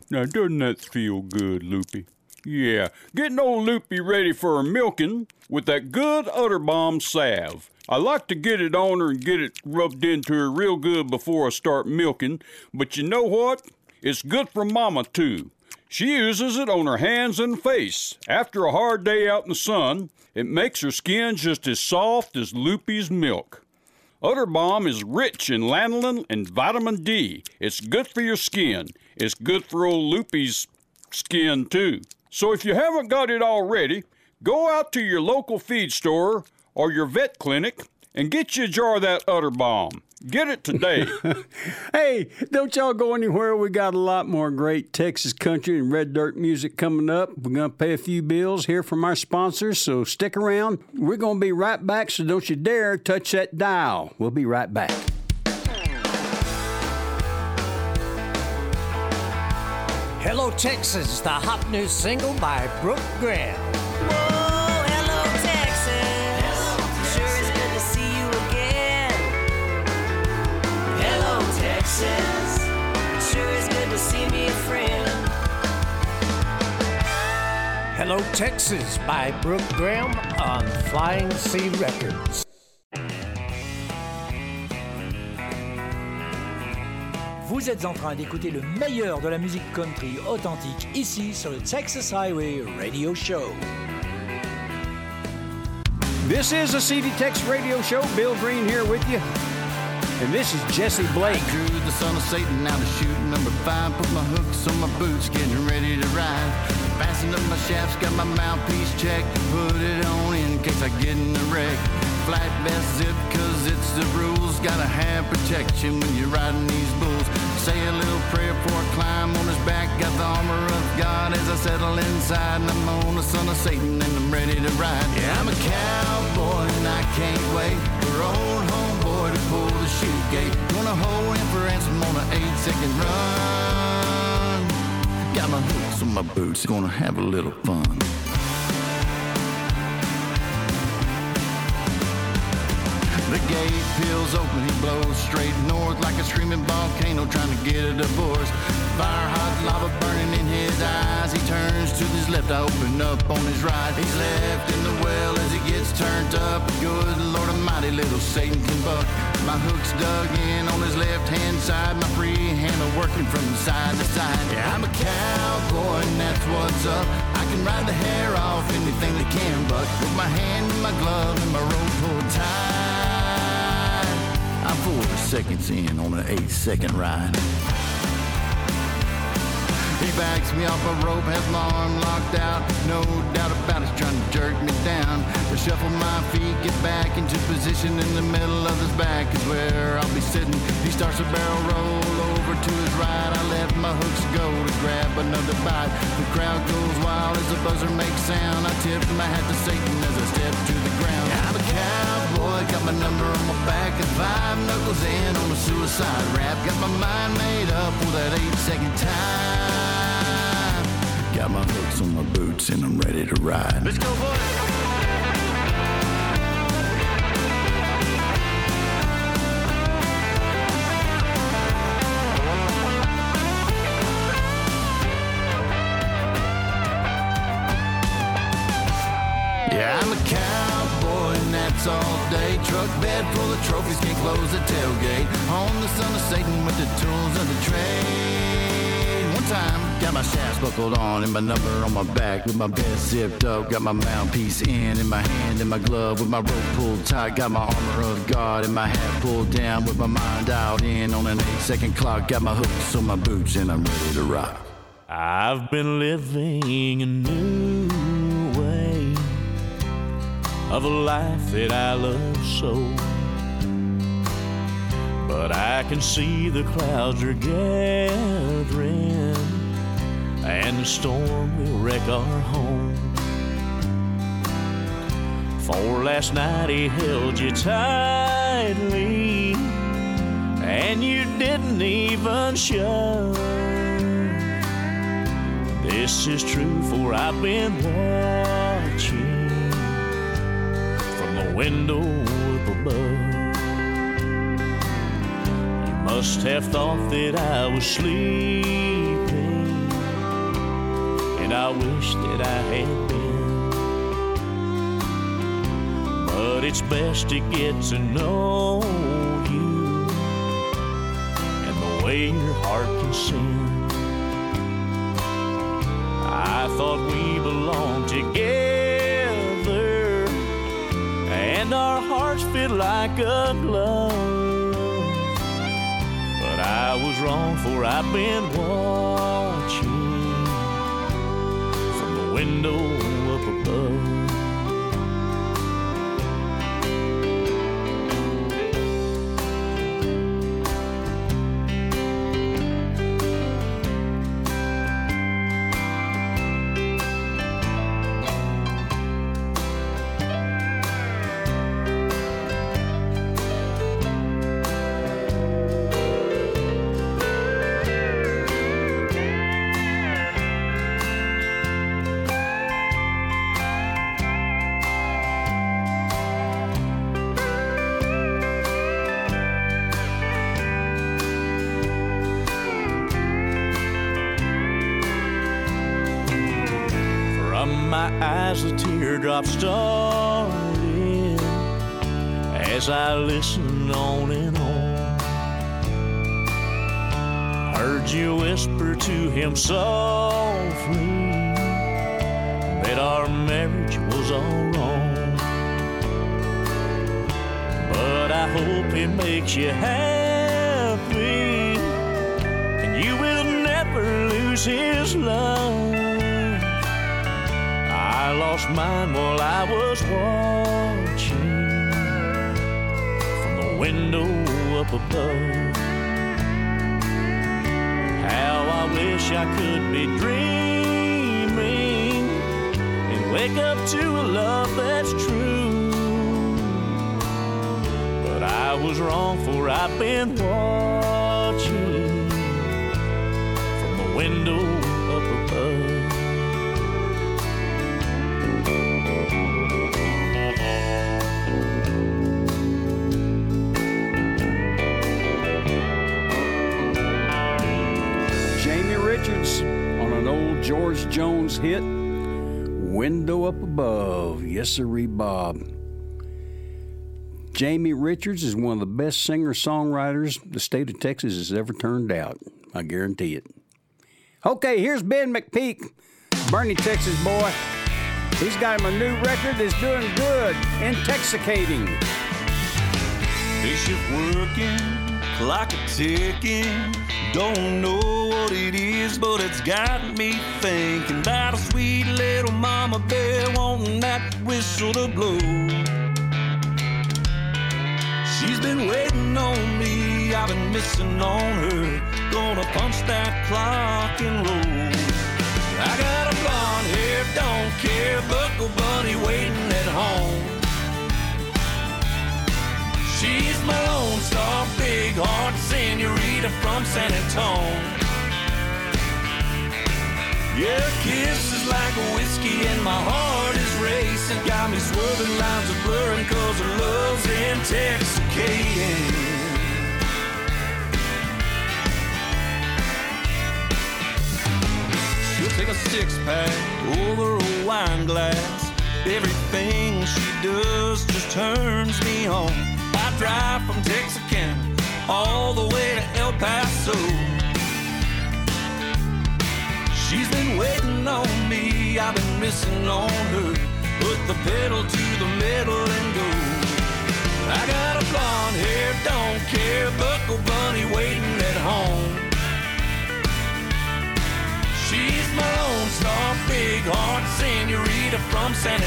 Now, doesn't that feel good, Loopy? Yeah. Getting old Loopy ready for her milking with that good Udder Bomb salve. I like to get it on her and get it rubbed into her real good before I start milking, but you know what? It's good for Mama, too. She uses it on her hands and face. After a hard day out in the sun, it makes her skin just as soft as Loopy's milk. Udder Bomb is rich in lanolin and vitamin D. It's good for your skin. It's good for old Loopy's skin, too. So if you haven't got it already, go out to your local feed store or your vet clinic and get you a jar of that Udder Bomb. Get it today. Hey, don't y'all go anywhere. We got a lot more great Texas country and red dirt music coming up. We're going to pay a few bills, hear from our sponsors, so stick around. We're going to be right back, so don't you dare touch that dial. We'll be right back. Hello, Texas, the hot new single by Brooke Graham. Oh, hello, Texas. Sure is good to see you again. Hello, Texas. Sure is good to see me a friend. Hello, Texas by Brooke Graham on Flying Sea Records. Vous êtes en train d'écouter le meilleur de la musique country authentique ici sur le Texas Highway Radio Show. This is a CD Tex radio show. Bill Green here with you. And this is Jesse Blake. I drew the son of Satan out of shoot number five. Put my hooks on my boots, getting ready to ride. Fastened up my shafts, got my mouthpiece checked. Put it on in case I get in a wreck. Flight vest zip, cause it's the rules. Gotta have protection when you're riding these bulls. Say a little prayer before I climb on his back. Got the armor of God as I settle inside. And I'm on the son of Satan and I'm ready to ride. Yeah, I'm a cowboy and I can't wait for old homeboy to pull the chute gate. Gonna hold him for ransom on an eight second run. Got my hooks on my boots, gonna have a little fun. The gate peels open, he blows straight north like a screaming volcano trying to get a divorce. Fire hot lava burning in his eyes. He turns to his left, I open up on his right. He's left in the well as he gets turned up. Good Lord Almighty, little Satan can buck. My hook's dug in on his left hand side. My free hand are working from side to side. Yeah, I'm a cowboy and that's what's up. I can ride the hair off anything that can buck. With my hand in my glove and my rope pulled tight. I'm four seconds in on an eight second ride. He backs me off a rope, has my arm locked out. No doubt about it, he's trying to jerk me down. I shuffle my feet, get back into position in the middle of his back is where I'll be sitting. He starts a barrel roll over to his right. I let my hooks go to grab another bite. The crowd goes wild as the buzzer makes sound. I tip my hat to Satan as I step to the ground. I'm a cowboy, got my number on my back and five knuckles in on a suicide rap. Got my mind made up for that eight second time. Got my hooks on my boots and I'm ready to ride. Let's go, boy. All day. Truck bed full of trophies, can't close the tailgate. On the son of Satan with the tools of the trade. One time, got my shafts buckled on and my number on my back. With my vest zipped up, got my mouthpiece in, in my hand, in my glove. With my rope pulled tight, got my armor of God and my hat pulled down. With my mind dialed in on an eight second clock. Got my hooks on my boots and I'm ready to rock. I've been living a new of a life that I love so. But I can see the clouds are gathering, and the storm will wreck our home. For last night he held you tightly, and you didn't even show. This is true, for I've been watching window up above. You must have thought that I was sleeping, and I wish that I had been. But it's best to get to know you and the way your heart can sing. I thought we and our hearts fit like a glove. But I was wrong, for I've been watching from the window up above. Teardrops started as I listened on and on. Heard you whisper to him softly that our marriage was all wrong. But I hope it makes you happy. And you will never lose his love. I lost mine was watching from the window up above. How I wish I could be dreaming and wake up to a love that's true. But I was wrong, for I've been watching Hit, Window Up Above. Yes, sirree, Bob. Jamie Richards is one of the best singer songwriters the state of Texas has ever turned out. I guarantee it. Okay, here's Ben McPeak, Boerne, Texas boy. He's got him a new record that's doing good, intexicating. Shift working, clock a ticking. Don't know what it is, but it's got me thinking about a sweet little mama bear wanting that whistle to blow. She's been waiting on me, I've been missing on her. Gonna punch that clock and roll. I got a blonde hair, don't care, buckle bunny waiting at home. She's my lone star, big heart senorita from San Antone. Yeah, kisses like a whiskey and my heart is racing. Got me swerving lines of blurring cause her love's intexicating. She'll take a six pack over a wine glass. Everything she does just turns me on. Drive from Texarkana all the way to El Paso. She's been waiting on me, I've been missing on her. Put the pedal to the metal and go. I got a blonde hair, don't care, buckle bunny waiting at home. She's my lone star, big heart senorita from San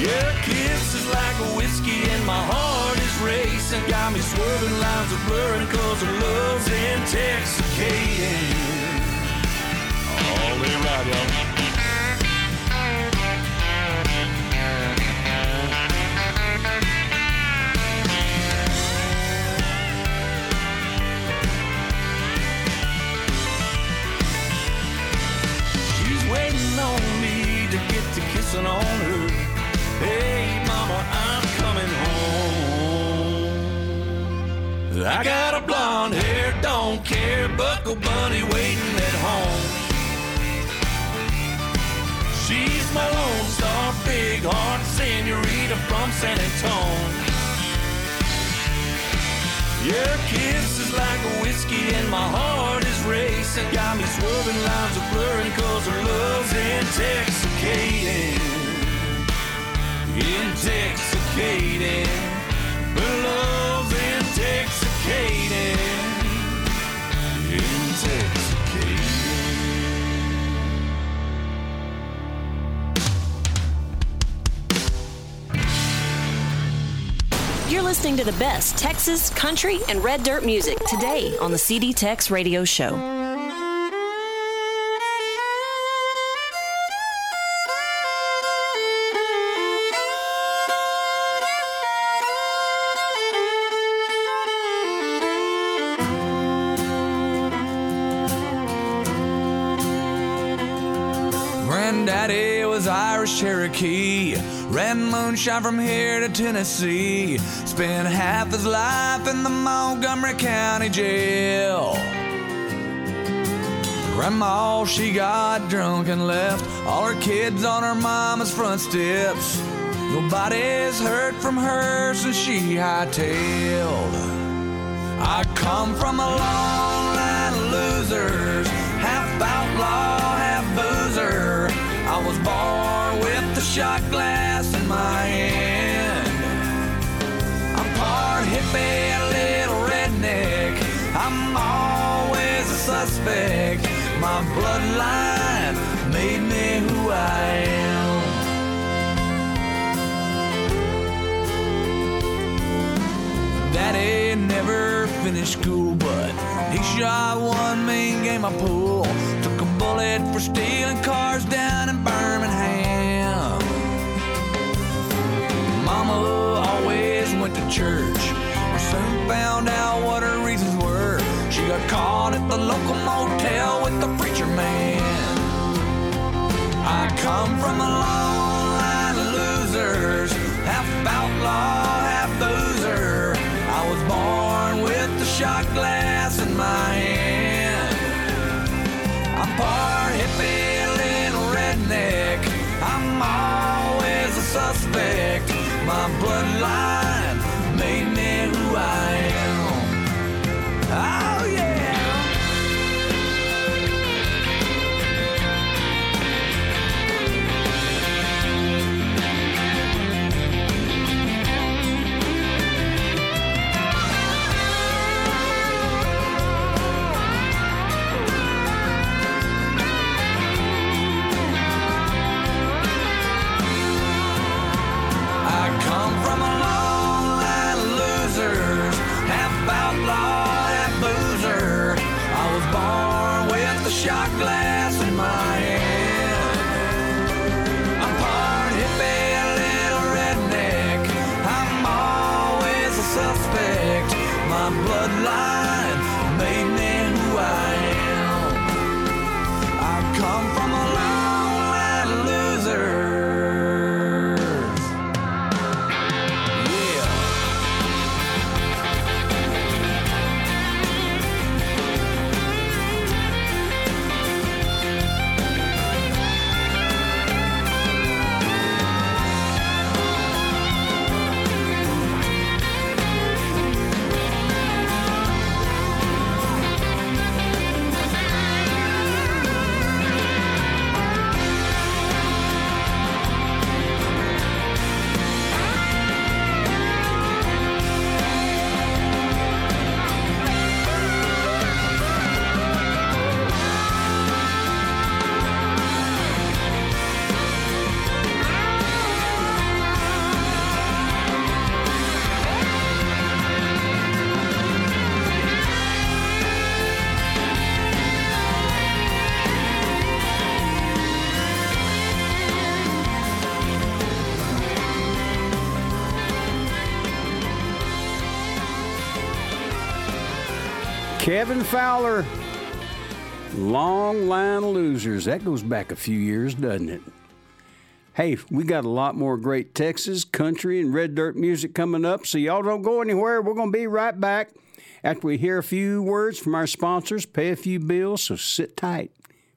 Antone. Yeah, kisses like a whiskey and my heart is racing. Got me swerving lines of blurring cause her love's intexicating. All day right, y'all. Don't care, buckle bunny waiting at home. She's my lone star, big heart senorita from San Antone. Your kiss is like a whiskey and my heart is racing. Got me swerving lines of blurring cause her love's intexicating. Intexicating. Her love's intexicating. You're listening to the best Texas, country, and red dirt music today on the CDTex Radio Show. Moonshine from here to Tennessee. Spent half his life in the Montgomery County Jail. Grandma, she got drunk and left all her kids on her mama's front steps. Nobody's heard from her since she hightailed. I come from a long line of losers, half outlaw, half boozer. I was born shot glass in my hand. I'm part hippie a little redneck. I'm always a suspect. My bloodline made me who I am. Daddy never finished school, but he shot one mean game of pool. Took a bullet for stealing cars down in Birmingham. Mama always went to church. We soon found out what her reasons were. She got caught at the local motel with the preacher man. I come from a long line of losers, half outlaw, half boozer. I was born with the shot glass in my hand. I'm part My bloodline Kevin Fowler, Long Line of Losers. That goes back a few years, doesn't it? Hey, we got a lot more great Texas, country, and red dirt music coming up, so y'all don't go anywhere. We're going to be right back after we hear a few words from our sponsors, pay a few bills, so sit tight.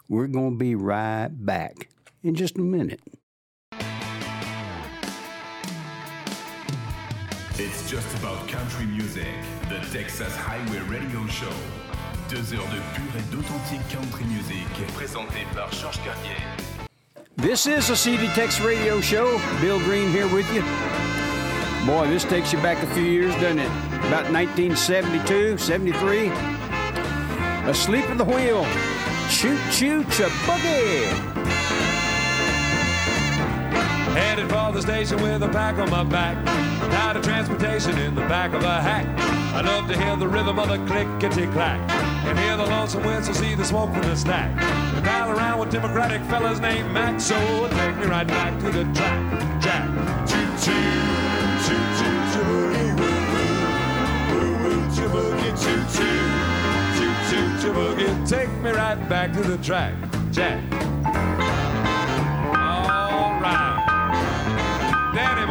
We're going to be right back in just a minute. It's just about country music, the Texas Highway Radio Show. Deux heures de pure et d'authentique country music, par. This is a CDTex radio show. Bill Green here with you. Boy, this takes you back a few years, doesn't it? About 1972, 73. Asleep at the wheel. Choo choo boogie. Headed for the station with a pack on my back. Tired of transportation in the back of a hack. I love to hear the rhythm of the clickety clack. And hear the lonesome whistle, see the smoke from the stack. And pal around with Democratic fellas named Mac. So take me right back to the track. Jack. Choo choo. Choo choo choo. Woo woo choo boogie. Choo choo. Choo choo. Take me right back to the track. Jack. Danny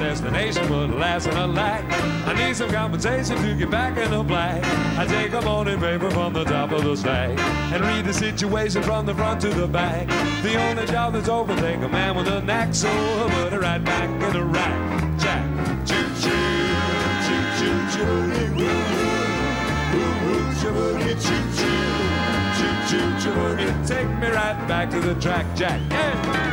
destination, but alas and alack, I need some compensation to get back in the black. I take a morning paper from the top of the stack and read the situation from the front to the back. The only job that's take a man with a knack, so I put it right back in the rack choo choo. Take me right back to the track, Jack.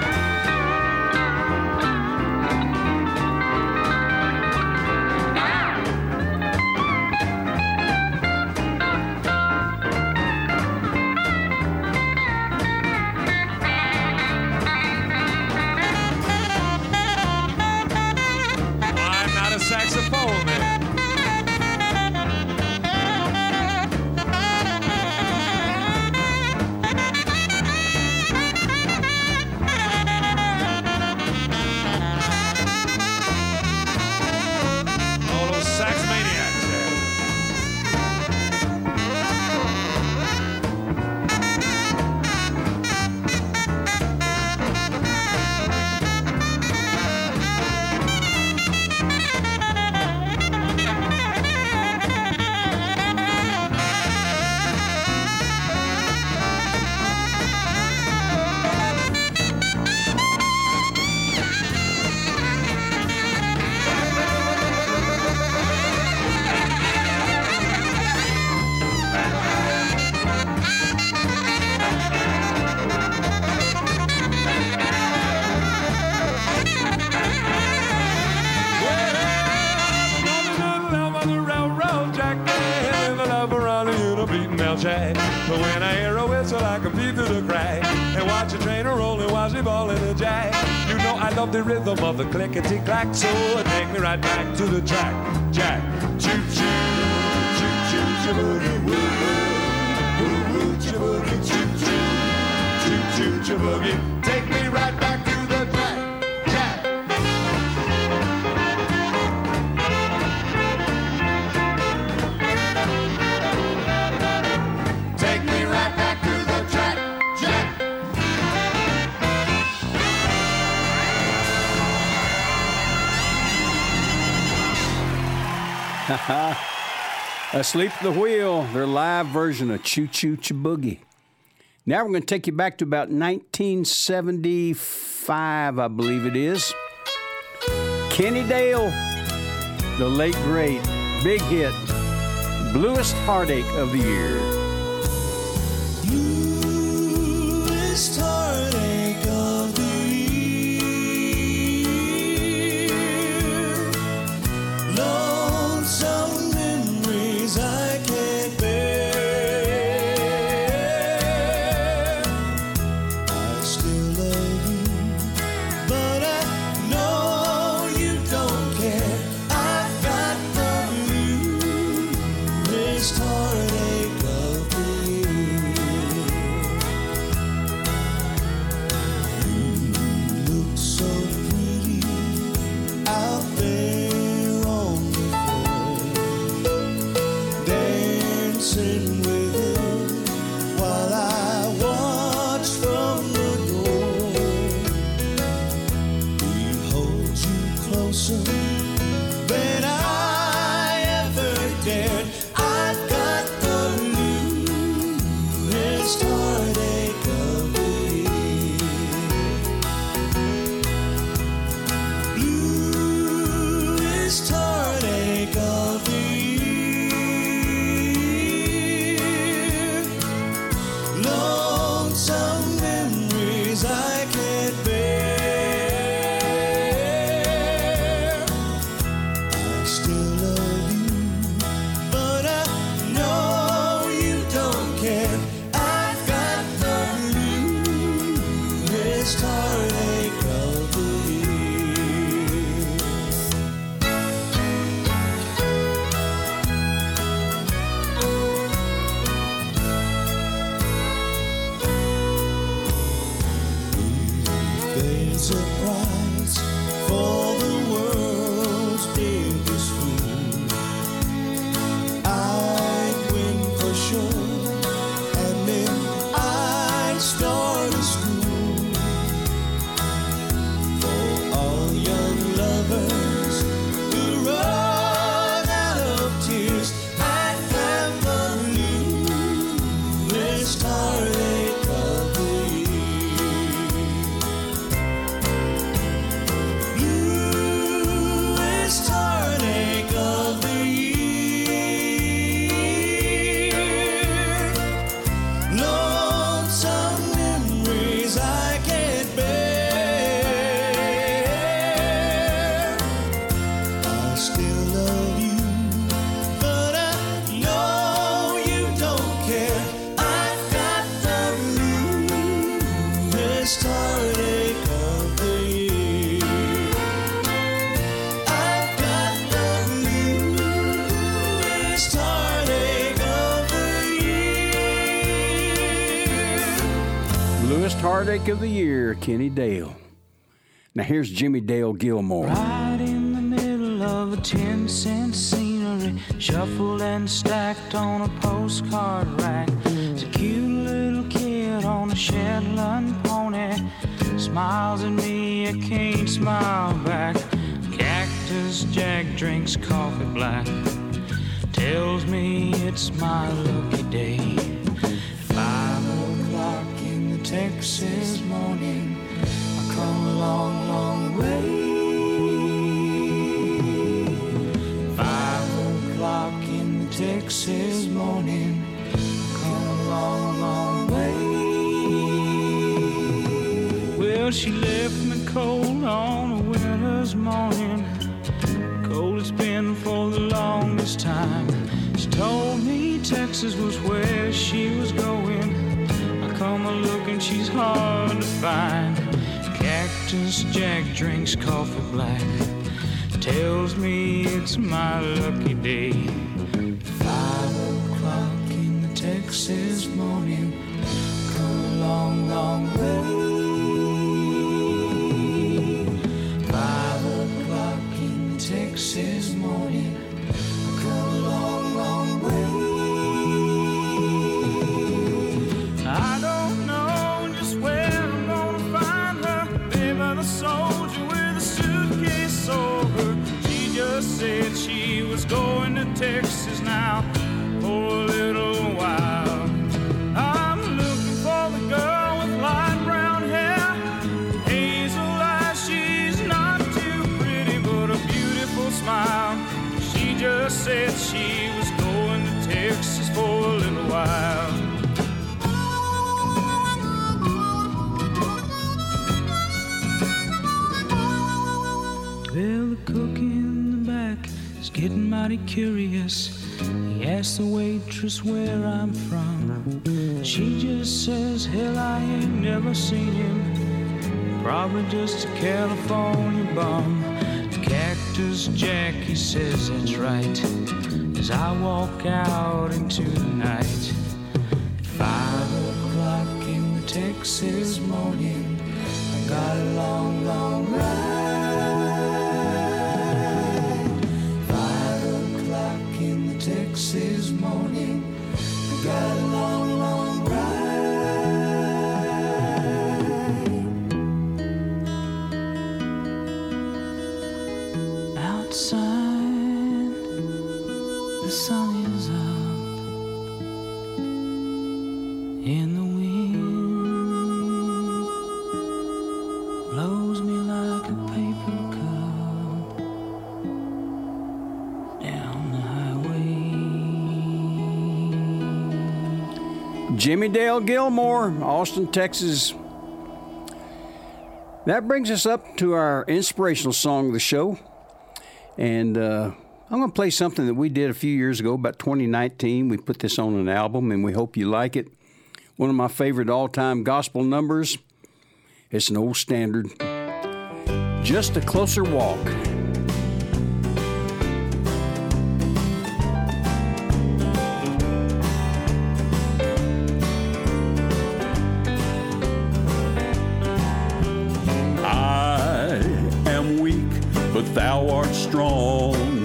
Sleep the Wheel, their live version of Choo Choo Choo Boogie." Now we're going to take you back to about 1975, I believe it is. Kenny Dale, the late great, big hit, bluest heartache of the year. Bluest Kenny Dale. Now here's Jimmie Dale Gilmore. Right in the middle of a 10 cent scenery, shuffled and stacked on a postcard rack. It's a cute little kid on a Shetland pony. Smiles at me, I can't smile back. Cactus Jack drinks coffee black. Tells me it's my lucky day. Texas morning. I come a long, long way. Five o'clock in the Texas morning. I Come a long, long way. Well, she left me cold on a winter's morning. Cold it's been for the longest time. She told me Texas was where she was she's hard to find. Cactus Jack drinks coffee black. Tells me it's my lucky day. Five o'clock in the Texas morning. Come a long, long way. Going to Texas getting mighty curious. He asks the waitress where I'm from. She just says, Hell, I ain't never seen him. Probably just a California bum. Cactus Jack, he says that's right. As I walk out into the night. Five o'clock in the Texas morning. I got a long, long ride. Jimmie Dale Gilmore, Austin, Texas. That brings us up to our inspirational song of the show. And uh, I'm going to play something that we did a few years ago, about 2019. We put this on an album, and we hope you like it. One of my favorite all time gospel numbers. It's an old standard. Just a closer walk. But thou art strong.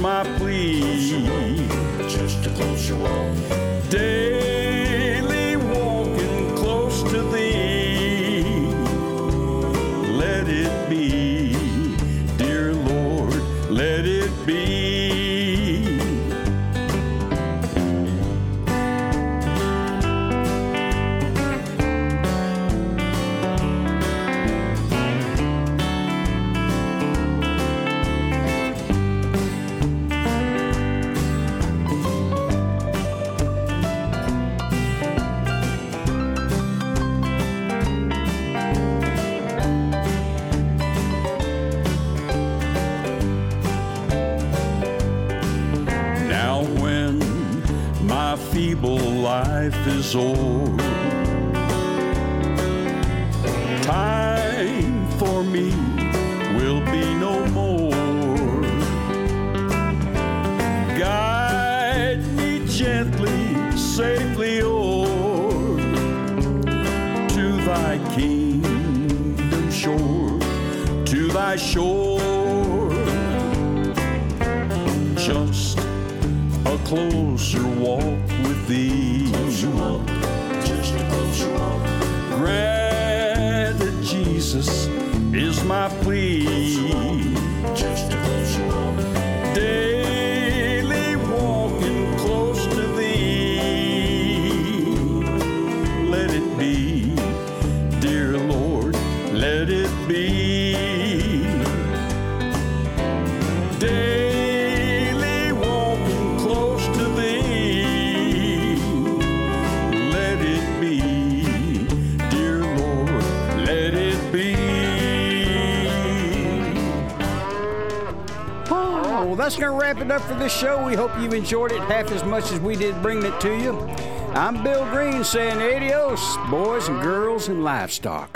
My plea. Just a closer walk. Daily life up for this show. We hope you've enjoyed it half as much as we did bringing it to you. I'm Bill Green saying adios, boys and girls and livestock.